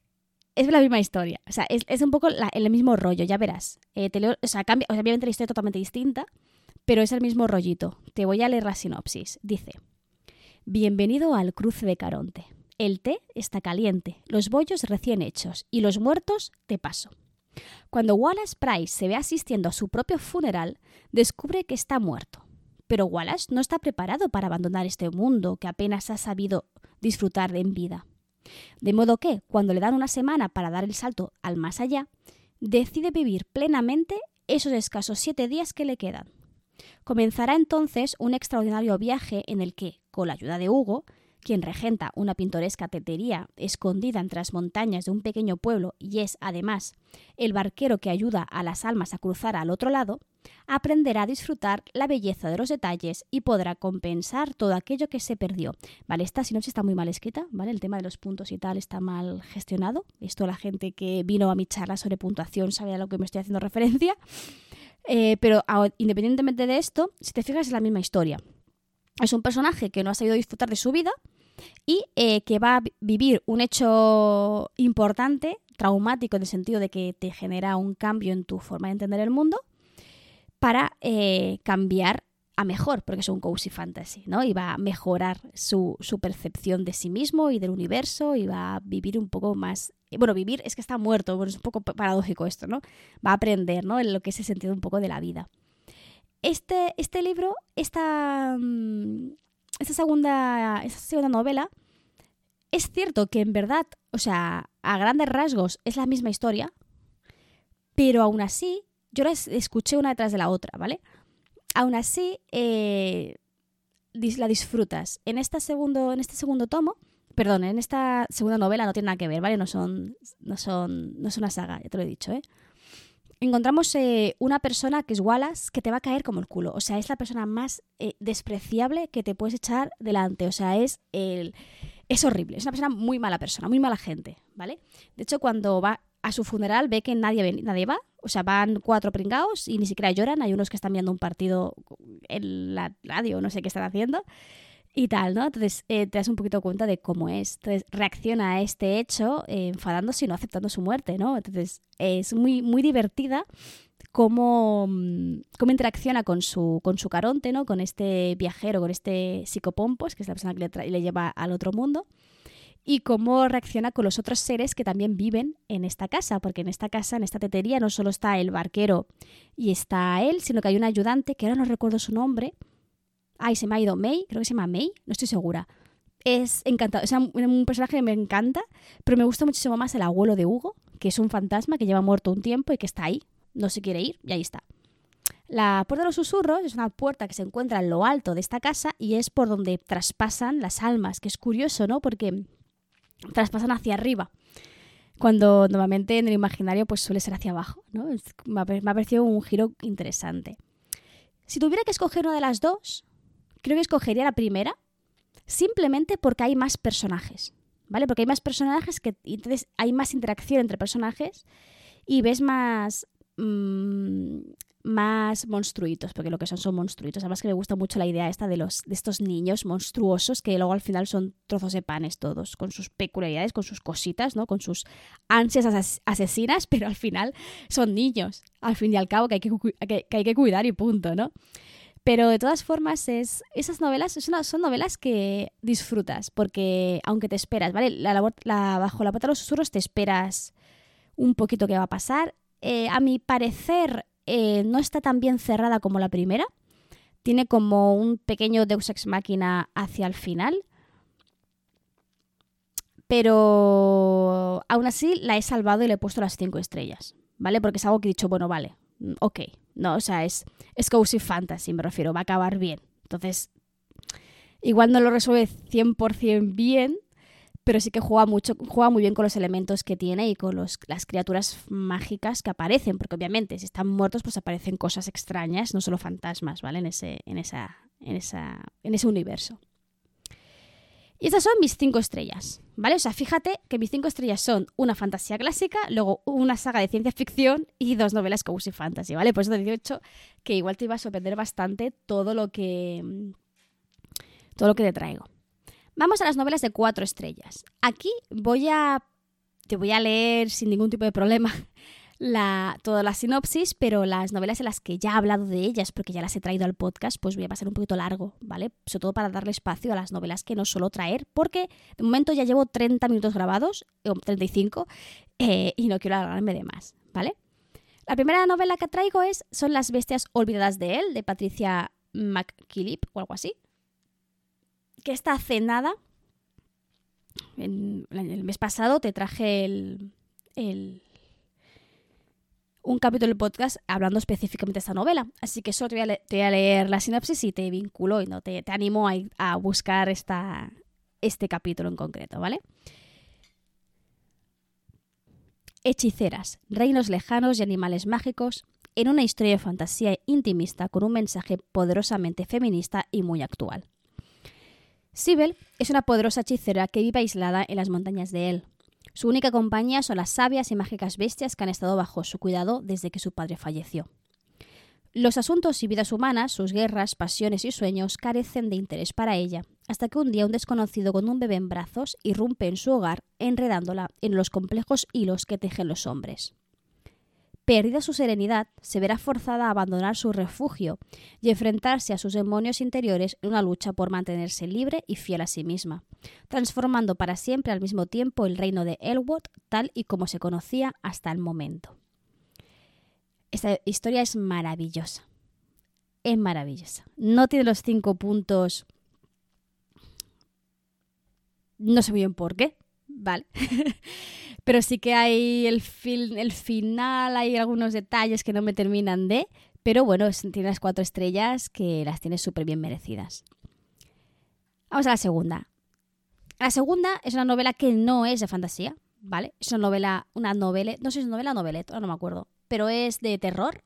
es la misma historia. O sea, es, un poco el mismo rollo, ya verás. Eh, o sea, obviamente la historia es totalmente distinta, pero es el mismo rollito. Te voy a leer la sinopsis. Dice, Bienvenido al cruce de Caronte. El té está caliente, los bollos recién hechos y los muertos de paso. Cuando Wallace Price se ve asistiendo a su propio funeral, descubre que está muerto. Pero Wallace no está preparado para abandonar este mundo que apenas ha sabido disfrutar en vida. De modo que, cuando le dan una semana para dar el salto al más allá, decide vivir plenamente esos escasos siete días que le quedan. Comenzará entonces un extraordinario viaje en el que, con la ayuda de Hugo, quien regenta una pintoresca tetería escondida entre las montañas de un pequeño pueblo y es, además, el barquero que ayuda a las almas a cruzar al otro lado, aprenderá a disfrutar la belleza de los detalles y podrá compensar todo aquello que se perdió. Vale, esta sinopsis está muy mal escrita, ¿vale? El tema de los puntos y tal está mal gestionado. Esto la gente que vino a mi charla sobre puntuación sabe a lo que me estoy haciendo referencia. Eh, pero independientemente de esto, si te fijas es la misma historia. Es un personaje que no ha sabido disfrutar de su vida y eh, que va a vivir un hecho importante, traumático en el sentido de que te genera un cambio en tu forma de entender el mundo para eh, cambiar a mejor, porque es un cozy fantasy, ¿no? Y va a mejorar su, su, percepción de sí mismo y del universo y va a vivir un poco más... Bueno, vivir es que está muerto, bueno, es un poco paradójico esto, ¿no? Va a aprender, ¿no? En lo que es el sentido un poco de la vida. Este, este libro, esta, esta, segunda, esta segunda novela, es cierto que en verdad, o sea, a grandes rasgos es la misma historia, pero aún así, yo la escuché una detrás de la otra, ¿vale? aún así eh, la disfrutas. En, esta segundo, en este segundo tomo, perdón, en esta segunda novela no tiene nada que ver, ¿vale? No son, no son, no es una saga, ya te lo he dicho, ¿eh? Encontramos eh, una persona que es Wallace que te va a caer como el culo. O sea, es la persona más eh, despreciable que te puedes echar delante. O sea, es el. Es horrible. Es una persona muy mala persona, muy mala gente, ¿vale? De hecho, cuando va a su funeral ve que nadie, nadie va. O sea, van cuatro pringados y ni siquiera lloran. Hay unos que están viendo un partido en la radio, no sé qué están haciendo. Y tal, ¿no? Entonces eh, te das un poquito cuenta de cómo es. Entonces reacciona a este hecho eh, enfadándose y no aceptando su muerte, ¿no? Entonces es muy, muy divertida cómo, mm, cómo interacciona con su, con su caronte, ¿no? Con este viajero, con este psicopompos, que es la persona que le, le lleva al otro mundo y cómo reacciona con los otros seres que también viven en esta casa, porque en esta casa, en esta tetería, no solo está el barquero y está él, sino que hay un ayudante, que ahora no recuerdo su nombre. Ay, se me ha ido May, creo que se llama May, no estoy segura. Es encantado, es un personaje que me encanta, pero me gusta muchísimo más el abuelo de Hugo, que es un fantasma que lleva muerto un tiempo y que está ahí, no se quiere ir, y ahí está. La puerta de los susurros es una puerta que se encuentra en lo alto de esta casa y es por donde traspasan las almas, que es curioso, ¿no? Porque traspasan hacia arriba. Cuando normalmente en el imaginario pues suele ser hacia abajo. ¿no? me, ha, parecido un giro interesante. Si tuviera que escoger una de las dos, creo que escogería la primera, simplemente porque hay más personajes. ¿Vale? Porque hay más personajes que. Entonces hay más interacción entre personajes y ves más. Mm, más monstruitos, porque lo que son son monstruitos. Además que me gusta mucho la idea esta de, los, de estos niños monstruosos que luego al final son trozos de panes todos, con sus peculiaridades, con sus cositas, ¿no? Con sus ansias asesinas, pero al final son niños, al fin y al cabo, que hay que, que, hay que cuidar y punto, ¿no? Pero de todas formas, es, esas novelas son novelas que disfrutas, porque aunque te esperas, ¿vale? La, bajo la pata de los susurros te esperas un poquito qué va a pasar. Eh, a mi parecer, eh, no está tan bien cerrada como la primera. Tiene como un pequeño Deus Ex Máquina hacia el final. Pero aún así la he salvado y le he puesto las cinco estrellas. ¿Vale? Porque es algo que he dicho, bueno, vale, ok. No, o sea, es, es cozy fantasy, me refiero, va a acabar bien. Entonces, igual no lo resuelve 100% bien, pero sí que juega mucho, juega muy bien con los elementos que tiene y con los, las criaturas mágicas que aparecen, porque obviamente si están muertos pues aparecen cosas extrañas, no solo fantasmas, ¿vale? En ese, en esa, en esa, en ese universo. Y estas son mis cinco estrellas, ¿vale? O sea, fíjate que mis cinco estrellas son una fantasía clásica, luego una saga de ciencia ficción y dos novelas cozy fantasy, ¿vale? Por eso te he dicho que igual te iba a sorprender bastante todo lo que todo lo que te traigo. Vamos a las novelas de cuatro estrellas. Aquí voy a te voy a leer sin ningún tipo de problema la, toda la sinopsis, pero las novelas en las que ya he hablado de ellas, porque ya las he traído al podcast, pues voy a pasar un poquito largo, ¿vale? Sobre todo para darle espacio a las novelas que no suelo traer, porque de momento ya llevo 30 minutos grabados, o 35, eh, y no quiero alargarme de más, ¿vale? La primera novela que traigo es Son las bestias olvidadas de él, de Patricia McKillip, o algo así, que está hace nada. En, el mes pasado te traje el, el un capítulo del podcast hablando específicamente de esta novela. Así que solo te voy a, leer la sinopsis y te vinculo y no te, te animo a, buscar esta, este capítulo en concreto, ¿vale? Hechiceras, reinos lejanos y animales mágicos en una historia de fantasía intimista con un mensaje poderosamente feminista y muy actual. Sibel es una poderosa hechicera que vive aislada en las montañas de El, su única compañía son las sabias y mágicas bestias que han estado bajo su cuidado desde que su padre falleció. Los asuntos y vidas humanas, sus guerras, pasiones y sueños carecen de interés para ella, hasta que un día un desconocido con un bebé en brazos irrumpe en su hogar, enredándola en los complejos hilos que tejen los hombres. Perdida su serenidad, se verá forzada a abandonar su refugio y enfrentarse a sus demonios interiores en una lucha por mantenerse libre y fiel a sí misma, transformando para siempre al mismo tiempo el reino de Elwood tal y como se conocía hasta el momento. Esta historia es maravillosa. Es maravillosa. No tiene los cinco puntos. No sé bien por qué, ¿vale? pero sí que hay el, el final, hay algunos detalles que no me terminan de, pero bueno, tiene las cuatro estrellas que las tiene súper bien merecidas. Vamos a la segunda. La segunda es una novela que no es de fantasía, ¿vale? Es una novela, una novela, no sé si es novela o noveleta, no me acuerdo, pero es de terror.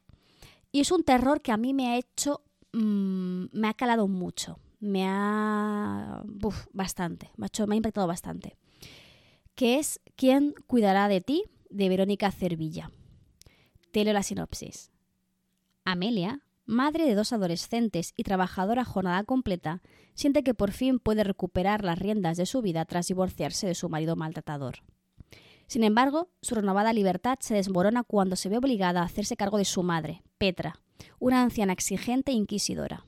Y es un terror que a mí me ha hecho, mm, me ha calado mucho, me ha, bastante, me ha impactado bastante que es ¿Quién cuidará de ti? de Verónica Cervilla. Te leo la sinopsis. Amelia, madre de dos adolescentes y trabajadora jornada completa, siente que por fin puede recuperar las riendas de su vida tras divorciarse de su marido maltratador. Sin embargo, su renovada libertad se desmorona cuando se ve obligada a hacerse cargo de su madre, Petra, una anciana exigente e inquisidora.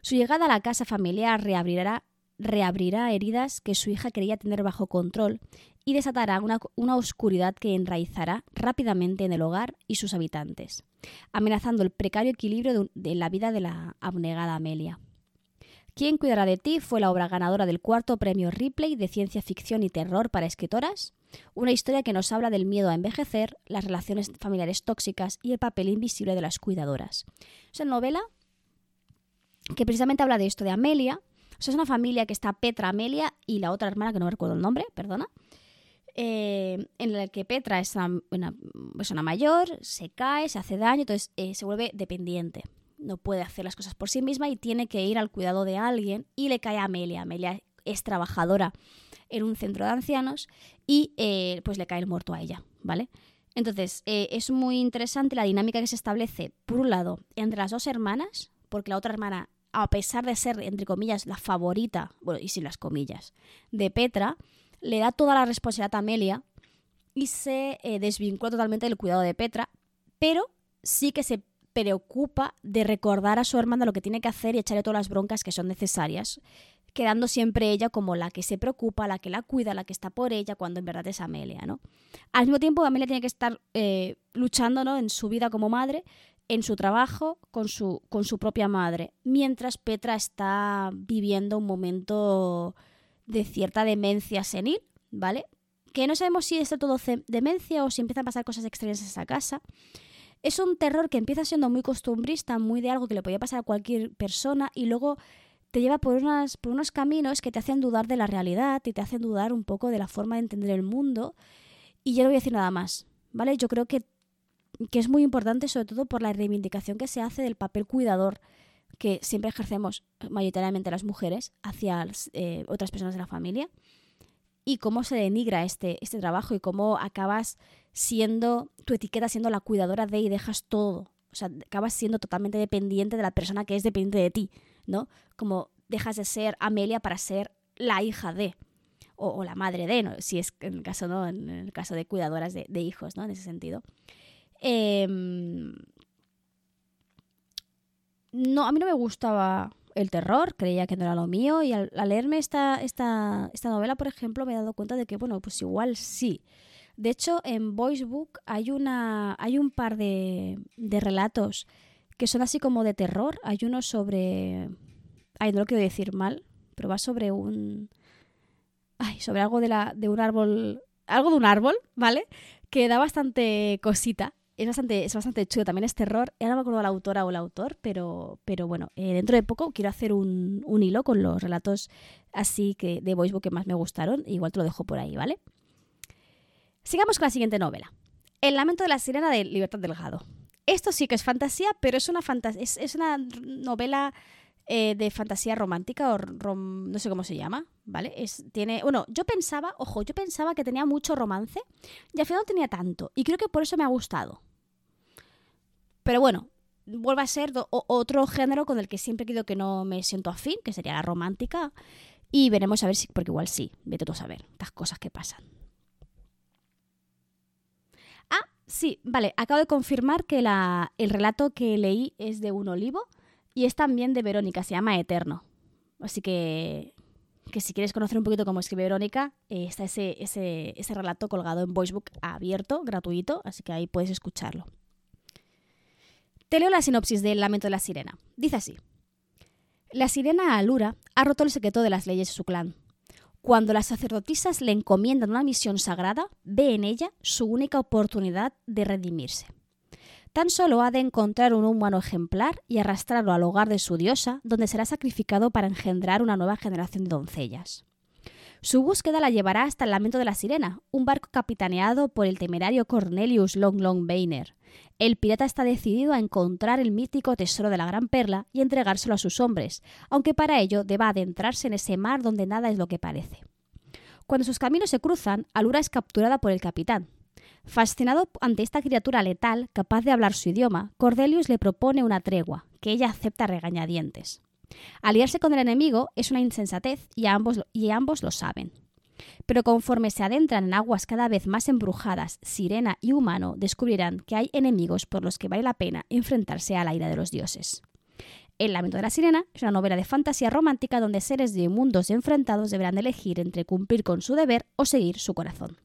Su llegada a la casa familiar reabrirá reabrirá heridas que su hija quería tener bajo control y desatará una, oscuridad que enraizará rápidamente en el hogar y sus habitantes, amenazando el precario equilibrio de, la vida de la abnegada Amelia. ¿Quién cuidará de ti? fue la obra ganadora del cuarto premio Ripley de ciencia ficción y terror para escritoras, una historia que nos habla del miedo a envejecer, las relaciones familiares tóxicas y el papel invisible de las cuidadoras. Es una novela que precisamente habla de esto, de Amelia, es una familia que está Petra, Amelia y la otra hermana, que no recuerdo el nombre, perdona. Eh, en la que Petra es una, persona mayor, se cae, se hace daño, entonces eh, se vuelve dependiente. No puede hacer las cosas por sí misma y tiene que ir al cuidado de alguien y le cae a Amelia. Amelia es trabajadora en un centro de ancianos y eh, pues le cae el muerto a ella, ¿vale? Entonces, es muy interesante la dinámica que se establece, por un lado, entre las dos hermanas, porque la otra hermana a pesar de ser, entre comillas, la favorita, bueno, y sin las comillas, de Petra, le da toda la responsabilidad a Amelia y se eh, desvincula totalmente del cuidado de Petra, pero sí que se preocupa de recordar a su hermana lo que tiene que hacer y echarle todas las broncas que son necesarias, quedando siempre ella como la que se preocupa, la que la cuida, la que está por ella, cuando en verdad es Amelia, ¿no? Al mismo tiempo, Amelia tiene que estar eh, luchando ¿no? en su vida como madre, en su trabajo con su, con su propia madre, mientras Petra está viviendo un momento de cierta demencia senil, ¿vale? Que no sabemos si es todo demencia o si empiezan a pasar cosas extrañas en esa casa. Es un terror que empieza siendo muy costumbrista, muy de algo que le podía pasar a cualquier persona y luego te lleva por, unas, por unos caminos que te hacen dudar de la realidad y te hacen dudar un poco de la forma de entender el mundo. Y yo no voy a decir nada más, ¿vale? Yo creo que que es muy importante sobre todo por la reivindicación que se hace del papel cuidador que siempre ejercemos mayoritariamente las mujeres hacia eh, otras personas de la familia y cómo se denigra este, este trabajo y cómo acabas siendo, tu etiqueta siendo la cuidadora de y dejas todo. O sea, acabas siendo totalmente dependiente de la persona que es dependiente de ti, ¿no? Como dejas de ser Amelia para ser la hija de o, la madre de, ¿no? si es en el caso, ¿no? En el caso de cuidadoras de, hijos, ¿no? En ese sentido. Em, no, a mí no me gustaba el terror, creía que no era lo mío y al, leerme esta, esta, esta, novela, por ejemplo, me he dado cuenta de que, bueno, pues igual sí. De hecho, en Voice Book hay, una, hay un par de, de relatos que son así como de terror. Hay uno sobre... Ay, no lo quiero decir mal, pero va sobre un... Ay, sobre algo de, la, de un árbol... Algo de un árbol, ¿vale? Que da bastante cosita es bastante, es bastante chulo, también es terror. Ahora no me acuerdo la autora o el autor, pero, pero bueno, eh, dentro de poco quiero hacer un, un, hilo con los relatos así que de Voicebook que más me gustaron. Igual te lo dejo por ahí, ¿vale? Sigamos con la siguiente novela. El lamento de la sirena de Libertad Delgado. Esto sí que es fantasía, pero es una, es, es una novela eh, de fantasía romántica o no sé cómo se llama, ¿vale? Es, tiene, bueno, yo pensaba, ojo, yo pensaba que tenía mucho romance y al final tenía tanto y creo que por eso me ha gustado. Pero bueno, vuelve a ser otro género con el que siempre he que no me siento afín, que sería la romántica y veremos a ver si, porque igual sí, vete tú a saber, las cosas que pasan. Ah, sí, vale, acabo de confirmar que la, el relato que leí es de un olivo y es también de Verónica, se llama Eterno. Así que, que si quieres conocer un poquito cómo escribe Verónica, eh, está ese, ese, ese relato colgado en Voicebook abierto, gratuito, así que ahí puedes escucharlo. Te leo la sinopsis del Lamento de la Sirena. Dice así. La sirena Alura ha roto el secreto de las leyes de su clan. Cuando las sacerdotisas le encomiendan una misión sagrada, ve en ella su única oportunidad de redimirse. Tan solo ha de encontrar un humano ejemplar y arrastrarlo al hogar de su diosa, donde será sacrificado para engendrar una nueva generación de doncellas. Su búsqueda la llevará hasta el Lamento de la Sirena, un barco capitaneado por el temerario Cornelius Long Long Bainer. El pirata está decidido a encontrar el mítico tesoro de la Gran Perla y entregárselo a sus hombres, aunque para ello deba adentrarse en ese mar donde nada es lo que parece. Cuando sus caminos se cruzan, Alura es capturada por el capitán, Fascinado ante esta criatura letal, capaz de hablar su idioma, Cordelius le propone una tregua, que ella acepta regañadientes. Aliarse con el enemigo es una insensatez y ambos, lo saben. Pero conforme se adentran en aguas cada vez más embrujadas, sirena y humano descubrirán que hay enemigos por los que vale la pena enfrentarse a la ira de los dioses. El lamento de la sirena es una novela de fantasía romántica donde seres de mundos enfrentados deberán elegir entre cumplir con su deber o seguir su corazón.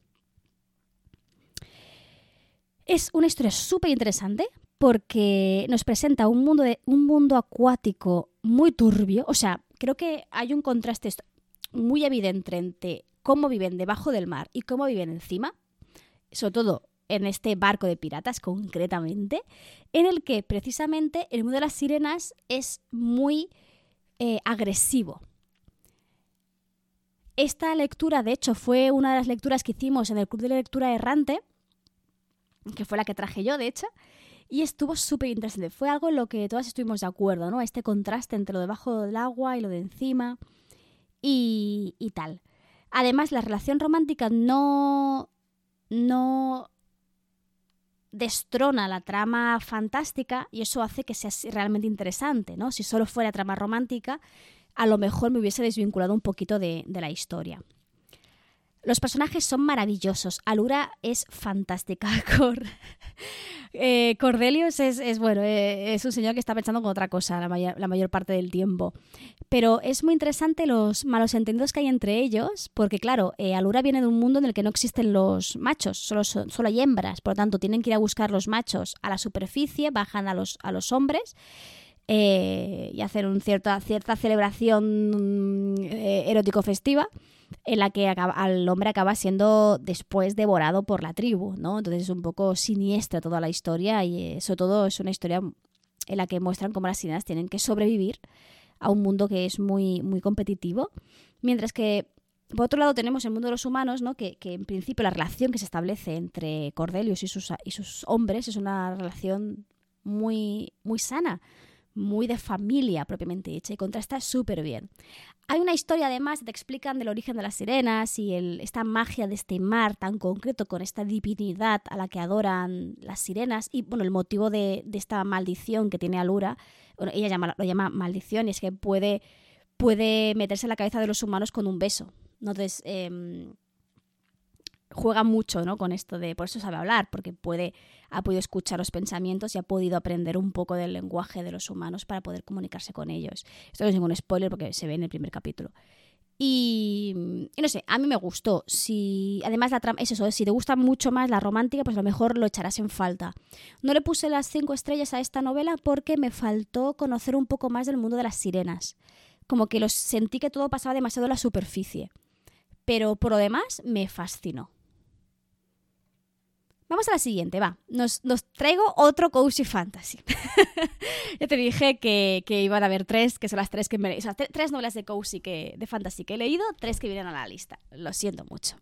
Es una historia súper interesante porque nos presenta un mundo, un mundo acuático muy turbio. O sea, creo que hay un contraste muy evidente entre cómo viven debajo del mar y cómo viven encima. Sobre todo en este barco de piratas concretamente, en el que precisamente el mundo de las sirenas es muy eh, agresivo. Esta lectura, de hecho, fue una de las lecturas que hicimos en el Club de Lectura Errante, que fue la que traje yo, de hecho, y estuvo súper interesante. Fue algo en lo que todas estuvimos de acuerdo, ¿no? Este contraste entre lo debajo del agua y lo de encima y, y tal. Además, la relación romántica no, no destrona la trama fantástica y eso hace que sea realmente interesante, ¿no? Si solo fuera trama romántica, a lo mejor me hubiese desvinculado un poquito de, de la historia. Los personajes son maravillosos. Alura es fantástica. Cor eh, Cordelius es, bueno, eh, es un señor que está pensando con otra cosa la, mayor parte del tiempo. Pero es muy interesante los malos entendidos que hay entre ellos, porque claro, eh, Alura viene de un mundo en el que no existen los machos, solo, solo hay hembras. Por lo tanto, tienen que ir a buscar los machos a la superficie, bajan a los, a los hombres. y hacer un cierta, cierta celebración erótico festiva en la que al hombre acaba siendo después devorado por la tribu, ¿no? Entonces es un poco siniestra toda la historia y eso todo es una historia en la que muestran cómo las sirenas tienen que sobrevivir a un mundo que es muy, muy competitivo, mientras que por otro lado tenemos el mundo de los humanos, ¿no? que, que en principio la relación que se establece entre Cordelius y sus, y sus hombres es una relación muy, muy sana, muy de familia propiamente dicha y contrasta súper bien. Hay una historia además, te explican del origen de las sirenas y esta magia de este mar tan concreto con esta divinidad a la que adoran las sirenas y bueno, el motivo de, esta maldición que tiene Alura, bueno, ella llama, lo llama maldición y es que puede, puede meterse en la cabeza de los humanos con un beso. Entonces, eh, juega mucho ¿no? con esto de, por eso sabe hablar, porque puede, ha podido escuchar los pensamientos y ha podido aprender un poco del lenguaje de los humanos para poder comunicarse con ellos. Esto no es ningún spoiler porque se ve en el primer capítulo. Y, no sé, a mí me gustó. Si, además, la es eso, si te gusta mucho más la romántica, pues a lo mejor lo echarás en falta. No le puse las cinco estrellas a esta novela porque me faltó conocer un poco más del mundo de las sirenas. Como que los sentí que todo pasaba demasiado a la superficie. Pero por lo demás, me fascinó. Vamos a la siguiente, va. Nos, traigo otro Cozy Fantasy. ya te dije que, iban a haber tres, que son las tres que me... O sea, tres novelas de Cozy que, de Fantasy que he leído, tres que vienen a la lista. Lo siento mucho.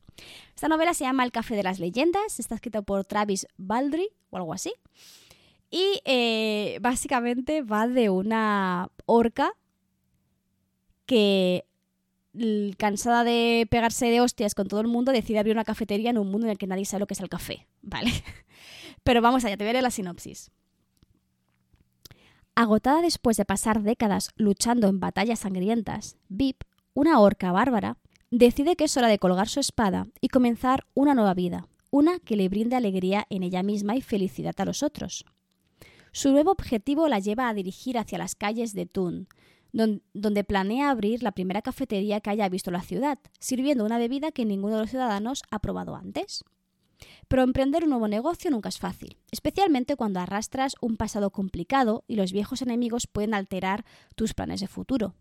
Esta novela se llama El Café de las Leyendas, está escrita por Travis Baldry o algo así. Y eh, básicamente va de una orca que cansada de pegarse de hostias con todo el mundo, decide abrir una cafetería en un mundo en el que nadie sabe lo que es el café, ¿vale? Pero vamos allá, te leer la sinopsis. Agotada después de pasar décadas luchando en batallas sangrientas, Vip, una orca bárbara, decide que es hora de colgar su espada y comenzar una nueva vida, una que le brinde alegría en ella misma y felicidad a los otros. Su nuevo objetivo la lleva a dirigir hacia las calles de Thun, donde planea abrir la primera cafetería que haya visto la ciudad, sirviendo una bebida que ninguno de los ciudadanos ha probado antes. Pero emprender un nuevo negocio nunca es fácil, especialmente cuando arrastras un pasado complicado y los viejos enemigos pueden alterar tus planes de futuro.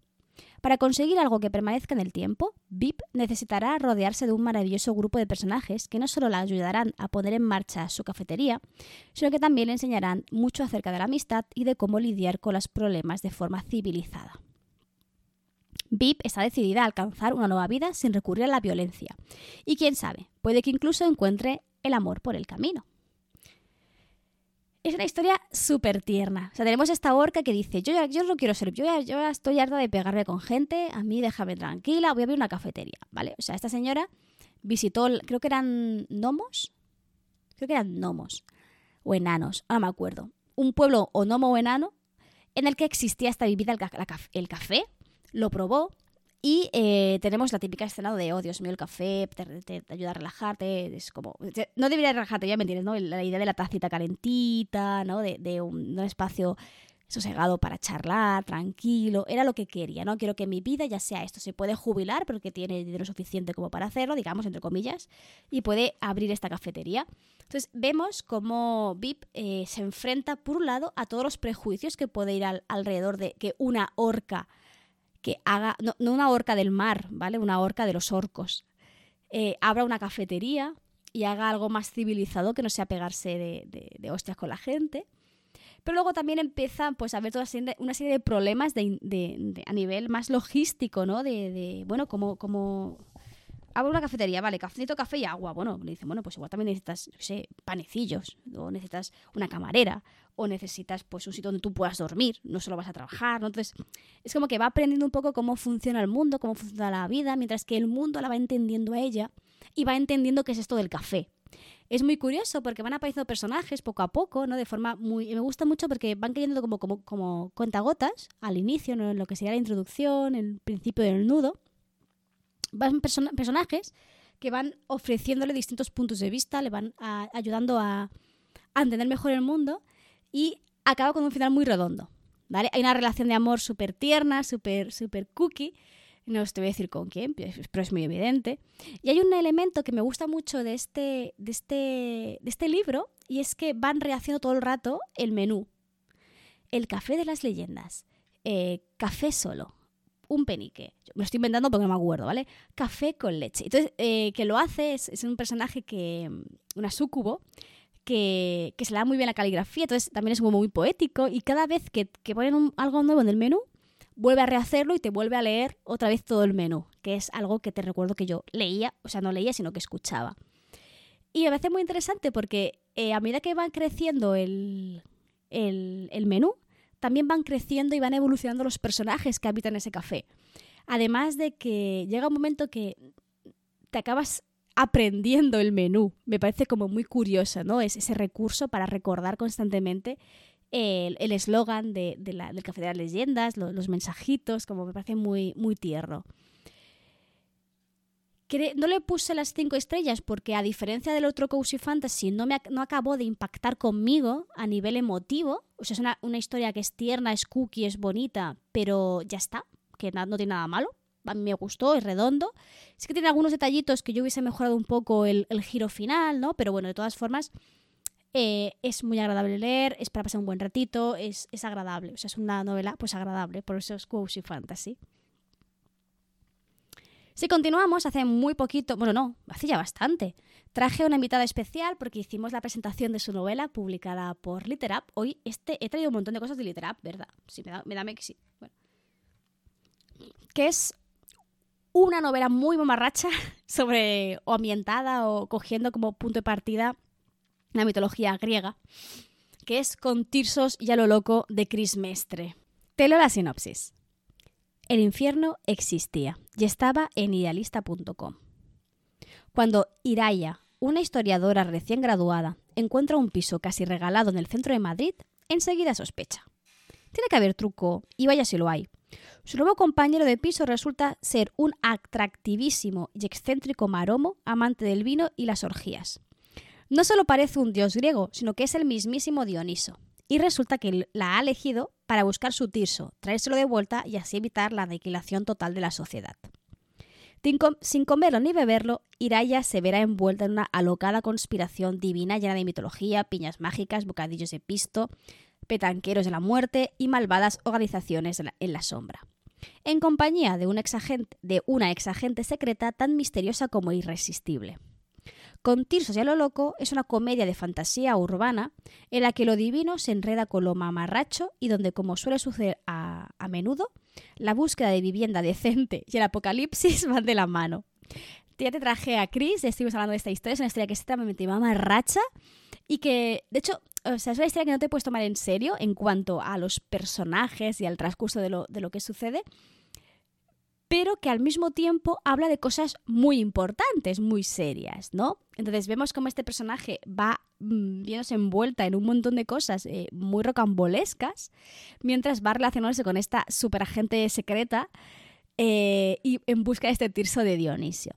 Para conseguir algo que permanezca en el tiempo, VIP necesitará rodearse de un maravilloso grupo de personajes que no solo la ayudarán a poner en marcha su cafetería, sino que también le enseñarán mucho acerca de la amistad y de cómo lidiar con los problemas de forma civilizada. Vip está decidida a alcanzar una nueva vida sin recurrir a la violencia. Y quién sabe, puede que incluso encuentre el amor por el camino. Es una historia súper tierna. O sea, tenemos esta orca que dice, yo, ya, yo no quiero ser, yo ya, estoy harta de pegarme con gente, a mí déjame tranquila, voy a abrir una cafetería, ¿vale? O sea, esta señora visitó, creo que eran gnomos, creo que eran gnomos, o enanos, no me acuerdo. Un pueblo o gnomo o enano en el que existía esta bebida, el café, lo probó y eh, tenemos la típica escena de, oh, Dios mío, el café te, ayuda a relajarte. Es como. no debería relajarte, ya me entiendes, ¿no? La idea de la tacita calentita, ¿no? De, un, espacio sosegado para charlar, tranquilo. Era lo que quería, ¿no? Quiero que mi vida ya sea esto. Se puede jubilar, pero que tiene dinero suficiente como para hacerlo, digamos, entre comillas, y puede abrir esta cafetería. Entonces, vemos cómo VIP eh, se enfrenta, por un lado, a todos los prejuicios que puede ir alrededor de que una orca que haga, no, una orca del mar, ¿vale? Una orca de los orcos. Eh, abra una cafetería y haga algo más civilizado que no sea pegarse de, hostias con la gente. Pero luego también empieza pues, a ver toda una serie de problemas de, a nivel más logístico, ¿no? De, bueno, como, como abro una cafetería, vale, necesito café y agua. Bueno, le dicen, bueno, pues igual también necesitas, no sé, panecillos, o necesitas una camarera, o necesitas pues un sitio donde tú puedas dormir, no solo vas a trabajar, ¿no? Entonces, es como que va aprendiendo un poco cómo funciona el mundo, cómo funciona la vida, mientras que el mundo la va entendiendo a ella y va entendiendo qué es esto del café. Es muy curioso porque van apareciendo personajes poco a poco, ¿no? De forma muy... me gusta mucho porque van cayendo como, como, como cuentagotas al inicio, ¿no? En lo que sería la introducción, el principio del nudo van personajes que van ofreciéndole distintos puntos de vista, le van ayudando a, entender mejor el mundo y acaba con un final muy redondo. ¿vale? Hay una relación de amor súper tierna, súper super cookie. No os te voy a decir con quién, pero es muy evidente. Y hay un elemento que me gusta mucho de este, de este, de este libro y es que van rehaciendo todo el rato el menú. El café de las leyendas. Eh, café solo un penique. Me lo estoy inventando porque no me acuerdo, ¿vale? Café con leche. Entonces, eh, que lo hace es, un personaje que. Mm, una sucubo. Que, se le da muy bien la caligrafía, entonces también es como muy poético. Y cada vez que, ponen algo nuevo en el menú, vuelve a rehacerlo y te vuelve a leer otra vez todo el menú, que es algo que te recuerdo que yo leía, o sea, no leía, sino que escuchaba. Y me parece muy interesante porque eh, a medida que va creciendo el, el, el menú, también van creciendo y van evolucionando los personajes que habitan ese café. Además de que llega un momento que te acabas aprendiendo el menú. Me parece como muy curioso, ¿no? Es ese recurso para recordar constantemente el eslogan de, del Café de las Leyendas, los mensajitos, como me parece muy, muy tierno. No le puse las cinco estrellas porque a diferencia del otro Cozy Fantasy no, me, no acabó de impactar conmigo a nivel emotivo. O sea, es una, una historia que es tierna, es cookie, es bonita, pero ya está, que no tiene nada malo. A mí me gustó, es redondo. Sí que tiene algunos detallitos que yo hubiese mejorado un poco el, el giro final, ¿no? Pero bueno, de todas formas, eh, es muy agradable leer, es para pasar un buen ratito, es, es, agradable. O sea, es una novela pues agradable, por eso es cozy fantasy. Si continuamos, hace muy poquito, bueno, no, hace ya bastante, traje una invitada especial porque hicimos la presentación de su novela publicada por Literap. Hoy este, he traído un montón de cosas de Literap, ¿verdad? Sí, me da, me da. Bueno. Que es una novela muy mamarracha sobre, o ambientada o cogiendo como punto de partida la mitología griega, que es Con Tirsos y a lo loco de Cris Mestre. Te leo la sinopsis. El infierno existía y estaba en idealista.com. Cuando Iraya, una historiadora recién graduada, encuentra un piso casi regalado en el centro de Madrid, enseguida sospecha. Tiene que haber truco, y vaya si lo hay. Su nuevo compañero de piso resulta ser un atractivísimo y excéntrico maromo, amante del vino y las orgías. No solo parece un dios griego, sino que es el mismísimo Dioniso. Y resulta que la ha elegido para buscar su tirso, traérselo de vuelta y así evitar la aniquilación total de la sociedad. Sin comerlo ni beberlo, Iraya se verá envuelta en una alocada conspiración divina llena de mitología, piñas mágicas, bocadillos de pisto, petanqueros de la muerte y malvadas organizaciones en la, sombra. En compañía de, un de una exagente secreta tan misteriosa como irresistible. Con Tirsos y a lo loco es una comedia de fantasía urbana en la que lo divino se enreda con lo mamarracho y donde, como suele suceder a, menudo, la búsqueda de vivienda decente y el apocalipsis van de la mano. Ya te traje a Chris, estuvimos hablando de esta historia, es una historia que es extremadamente mamarracha y que, de hecho, o sea, es una historia que no te puedes tomar en serio en cuanto a los personajes y al transcurso de lo, de lo que sucede, pero que al mismo tiempo habla de cosas muy importantes, muy serias, ¿no? Entonces vemos cómo este personaje va mm, viéndose envuelta en un montón de cosas eh, muy rocambolescas, mientras va relacionándose con esta superagente secreta eh, y en busca de este tirso de Dionisio.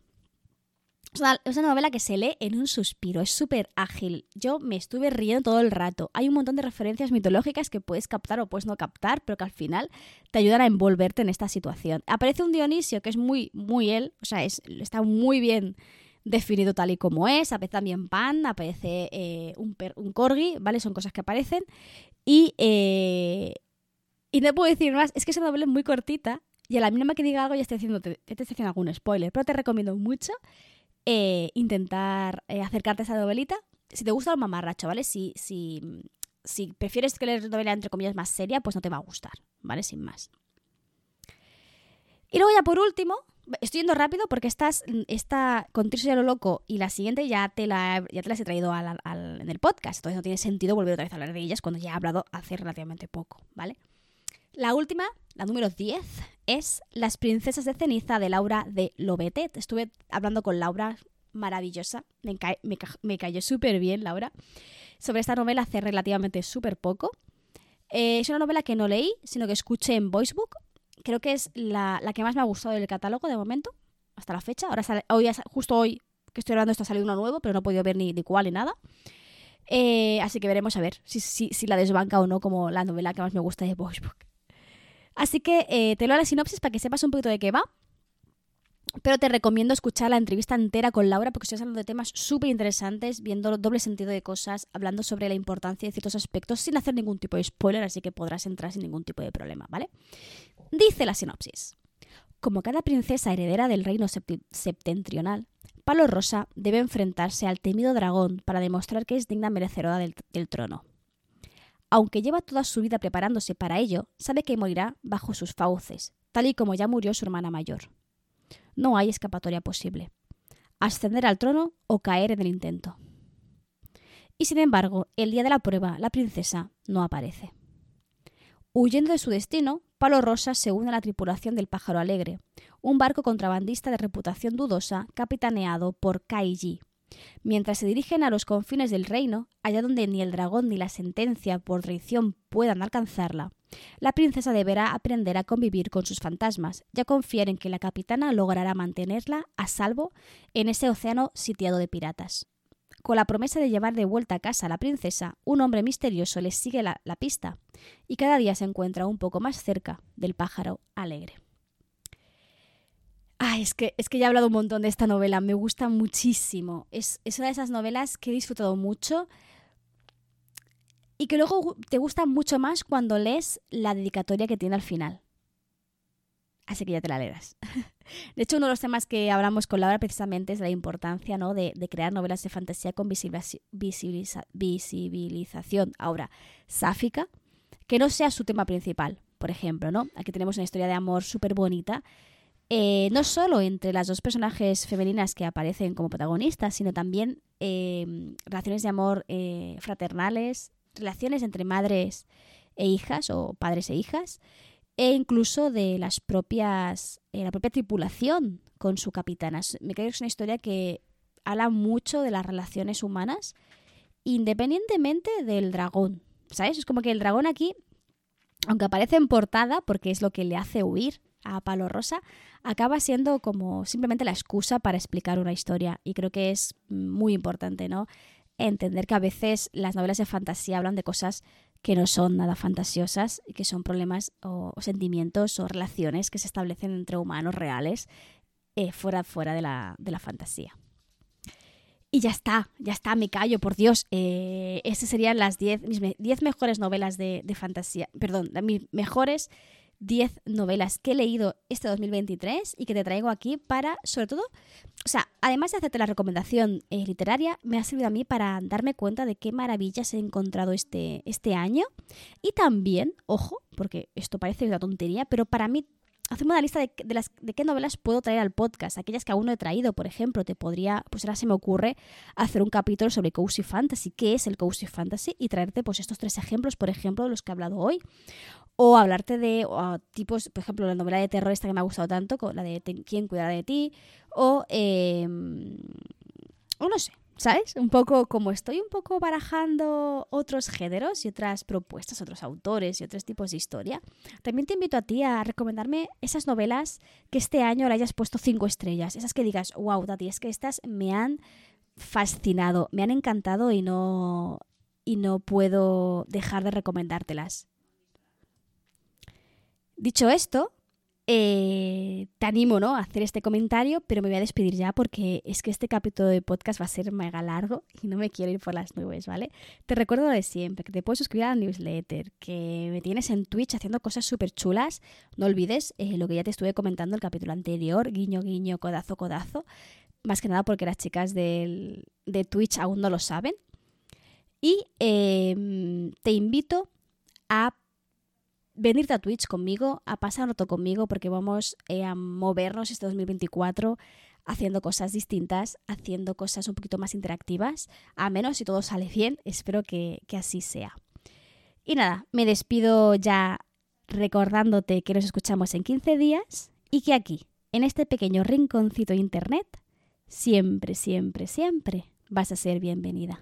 Es una, novela que se lee en un suspiro, es súper ágil. Yo me estuve riendo todo el rato. Hay un montón de referencias mitológicas que puedes captar o puedes no captar, pero que al final te ayudan a envolverte en esta situación. Aparece un Dionisio que es muy, muy él, o sea, es, está muy bien definido tal y como es. Aparece también Pan, aparece eh, un, un, corgi, ¿vale? Son cosas que aparecen. Y, eh, y no puedo decir más, es que esa novela es muy cortita y a la mínima que diga algo ya estoy haciendo, te, te estoy haciendo algún spoiler, pero te recomiendo mucho eh, intentar eh, acercarte a esa novelita. Si te gusta el mamarracho, ¿vale? Si, si, si prefieres que leer novela entre comillas más seria, pues no te va a gustar, ¿vale? Sin más. Y luego ya por último, estoy yendo rápido porque estás, esta con y a lo loco y la siguiente ya te, la, ya te las he traído al, en el podcast. Entonces no tiene sentido volver otra vez a hablar de ellas cuando ya he hablado hace relativamente poco, ¿vale? La última, la número 10, es Las princesas de ceniza de Laura de Lobetet. Estuve hablando con Laura, maravillosa, me, cayó súper bien Laura, sobre esta novela hace relativamente súper poco. Eh, es una novela que no leí, sino que escuché en Voicebook. Creo que es la, que más me ha gustado del catálogo de momento, hasta la fecha. Ahora hoy, justo hoy que estoy hablando esto ha salido uno nuevo, pero no he podido ver ni, cuál ni nada. Eh, así que veremos a ver si, si, la desbanca o no como la novela que más me gusta de Voicebook. Así que eh, te leo la sinopsis para que sepas un poquito de qué va. Pero te recomiendo escuchar la entrevista entera con Laura porque estoy hablando de temas súper interesantes, viendo doble sentido de cosas, hablando sobre la importancia de ciertos aspectos sin hacer ningún tipo de spoiler, así que podrás entrar sin ningún tipo de problema, ¿vale? Dice la sinopsis. Como cada princesa heredera del reino septentrional, Palo Rosa debe enfrentarse al temido dragón para demostrar que es digna merecedora del trono aunque lleva toda su vida preparándose para ello, sabe que morirá bajo sus fauces, tal y como ya murió su hermana mayor. No hay escapatoria posible. Ascender al trono o caer en el intento. Y sin embargo, el día de la prueba, la princesa no aparece. Huyendo de su destino, Palo Rosa se une a la tripulación del Pájaro Alegre, un barco contrabandista de reputación dudosa capitaneado por Kaiji. Mientras se dirigen a los confines del reino, allá donde ni el dragón ni la sentencia por traición puedan alcanzarla, la princesa deberá aprender a convivir con sus fantasmas y a confiar en que la capitana logrará mantenerla a salvo en ese océano sitiado de piratas. Con la promesa de llevar de vuelta a casa a la princesa, un hombre misterioso les sigue la, la pista y cada día se encuentra un poco más cerca del pájaro alegre. Es que, es que ya he hablado un montón de esta novela, me gusta muchísimo. Es, es una de esas novelas que he disfrutado mucho y que luego te gusta mucho más cuando lees la dedicatoria que tiene al final. Así que ya te la leerás. De hecho, uno de los temas que hablamos con Laura precisamente es la importancia ¿no? de, de crear novelas de fantasía con visibilización ahora sáfica, que no sea su tema principal, por ejemplo. ¿no? Aquí tenemos una historia de amor súper bonita eh, no solo entre las dos personajes femeninas que aparecen como protagonistas, sino también eh, relaciones de amor eh, fraternales, relaciones entre madres e hijas o padres e hijas, e incluso de las propias, la propia tripulación con su capitana. Me creo que es una historia que habla mucho de las relaciones humanas, independientemente del dragón. ¿Sabes? Es como que el dragón aquí, aunque aparece en portada, porque es lo que le hace huir a Palo Rosa, acaba siendo como simplemente la excusa para explicar una historia. Y creo que es muy importante, ¿no? Entender que a veces las novelas de fantasía hablan de cosas que no son nada fantasiosas y que son problemas o, sentimientos o relaciones que se establecen entre humanos reales eh, fuera, fuera de la, de la fantasía. Y ya está, ya está, me callo, por Dios. Eh, Esas serían las 10 mis 10 mejores novelas de, de fantasía, perdón, mis mejores 10 novelas que he leído este 2023 y que te traigo aquí para, sobre todo, o sea, además de hacerte la recomendación eh, literaria, me ha servido a mí para darme cuenta de qué maravillas he encontrado este, este año. Y también, ojo, porque esto parece una tontería, pero para mí Hacemos una lista de, las, de qué novelas puedo traer al podcast. Aquellas que aún no he traído, por ejemplo, te podría, pues ahora se me ocurre hacer un capítulo sobre Cozy Fantasy, qué es el Cozy Fantasy, y traerte pues estos tres ejemplos, por ejemplo, de los que he hablado hoy. O hablarte de tipos, por ejemplo, la novela de terror esta que me ha gustado tanto, la de ¿Quién cuidará de ti? O, eh, o no sé, ¿sabes? Un poco como estoy un poco barajando otros géneros y otras propuestas, otros autores y otros tipos de historia, también te invito a ti a recomendarme esas novelas que este año le hayas puesto cinco estrellas. Esas que digas, wow, Tati, es que estas me han fascinado, me han encantado y no, y no puedo dejar de recomendártelas. Dicho esto, eh, te animo ¿no? a hacer este comentario, pero me voy a despedir ya porque es que este capítulo de podcast va a ser mega largo y no me quiero ir por las nubes, ¿vale? Te recuerdo de siempre, que te puedes suscribir a la newsletter, que me tienes en Twitch haciendo cosas súper chulas. No olvides eh, lo que ya te estuve comentando el capítulo anterior, guiño, guiño, codazo, codazo. Más que nada porque las chicas del, de Twitch aún no lo saben. Y em, te invito a venirte a Twitch conmigo, a pasar rato conmigo, porque vamos eh, a movernos este 2024 haciendo cosas distintas, haciendo cosas un poquito más interactivas, a menos si todo sale bien, espero que, que así sea. Y nada, me despido ya recordándote que nos escuchamos en 15 días y que aquí, en este pequeño rinconcito de internet, siempre, siempre, siempre vas a ser bienvenida.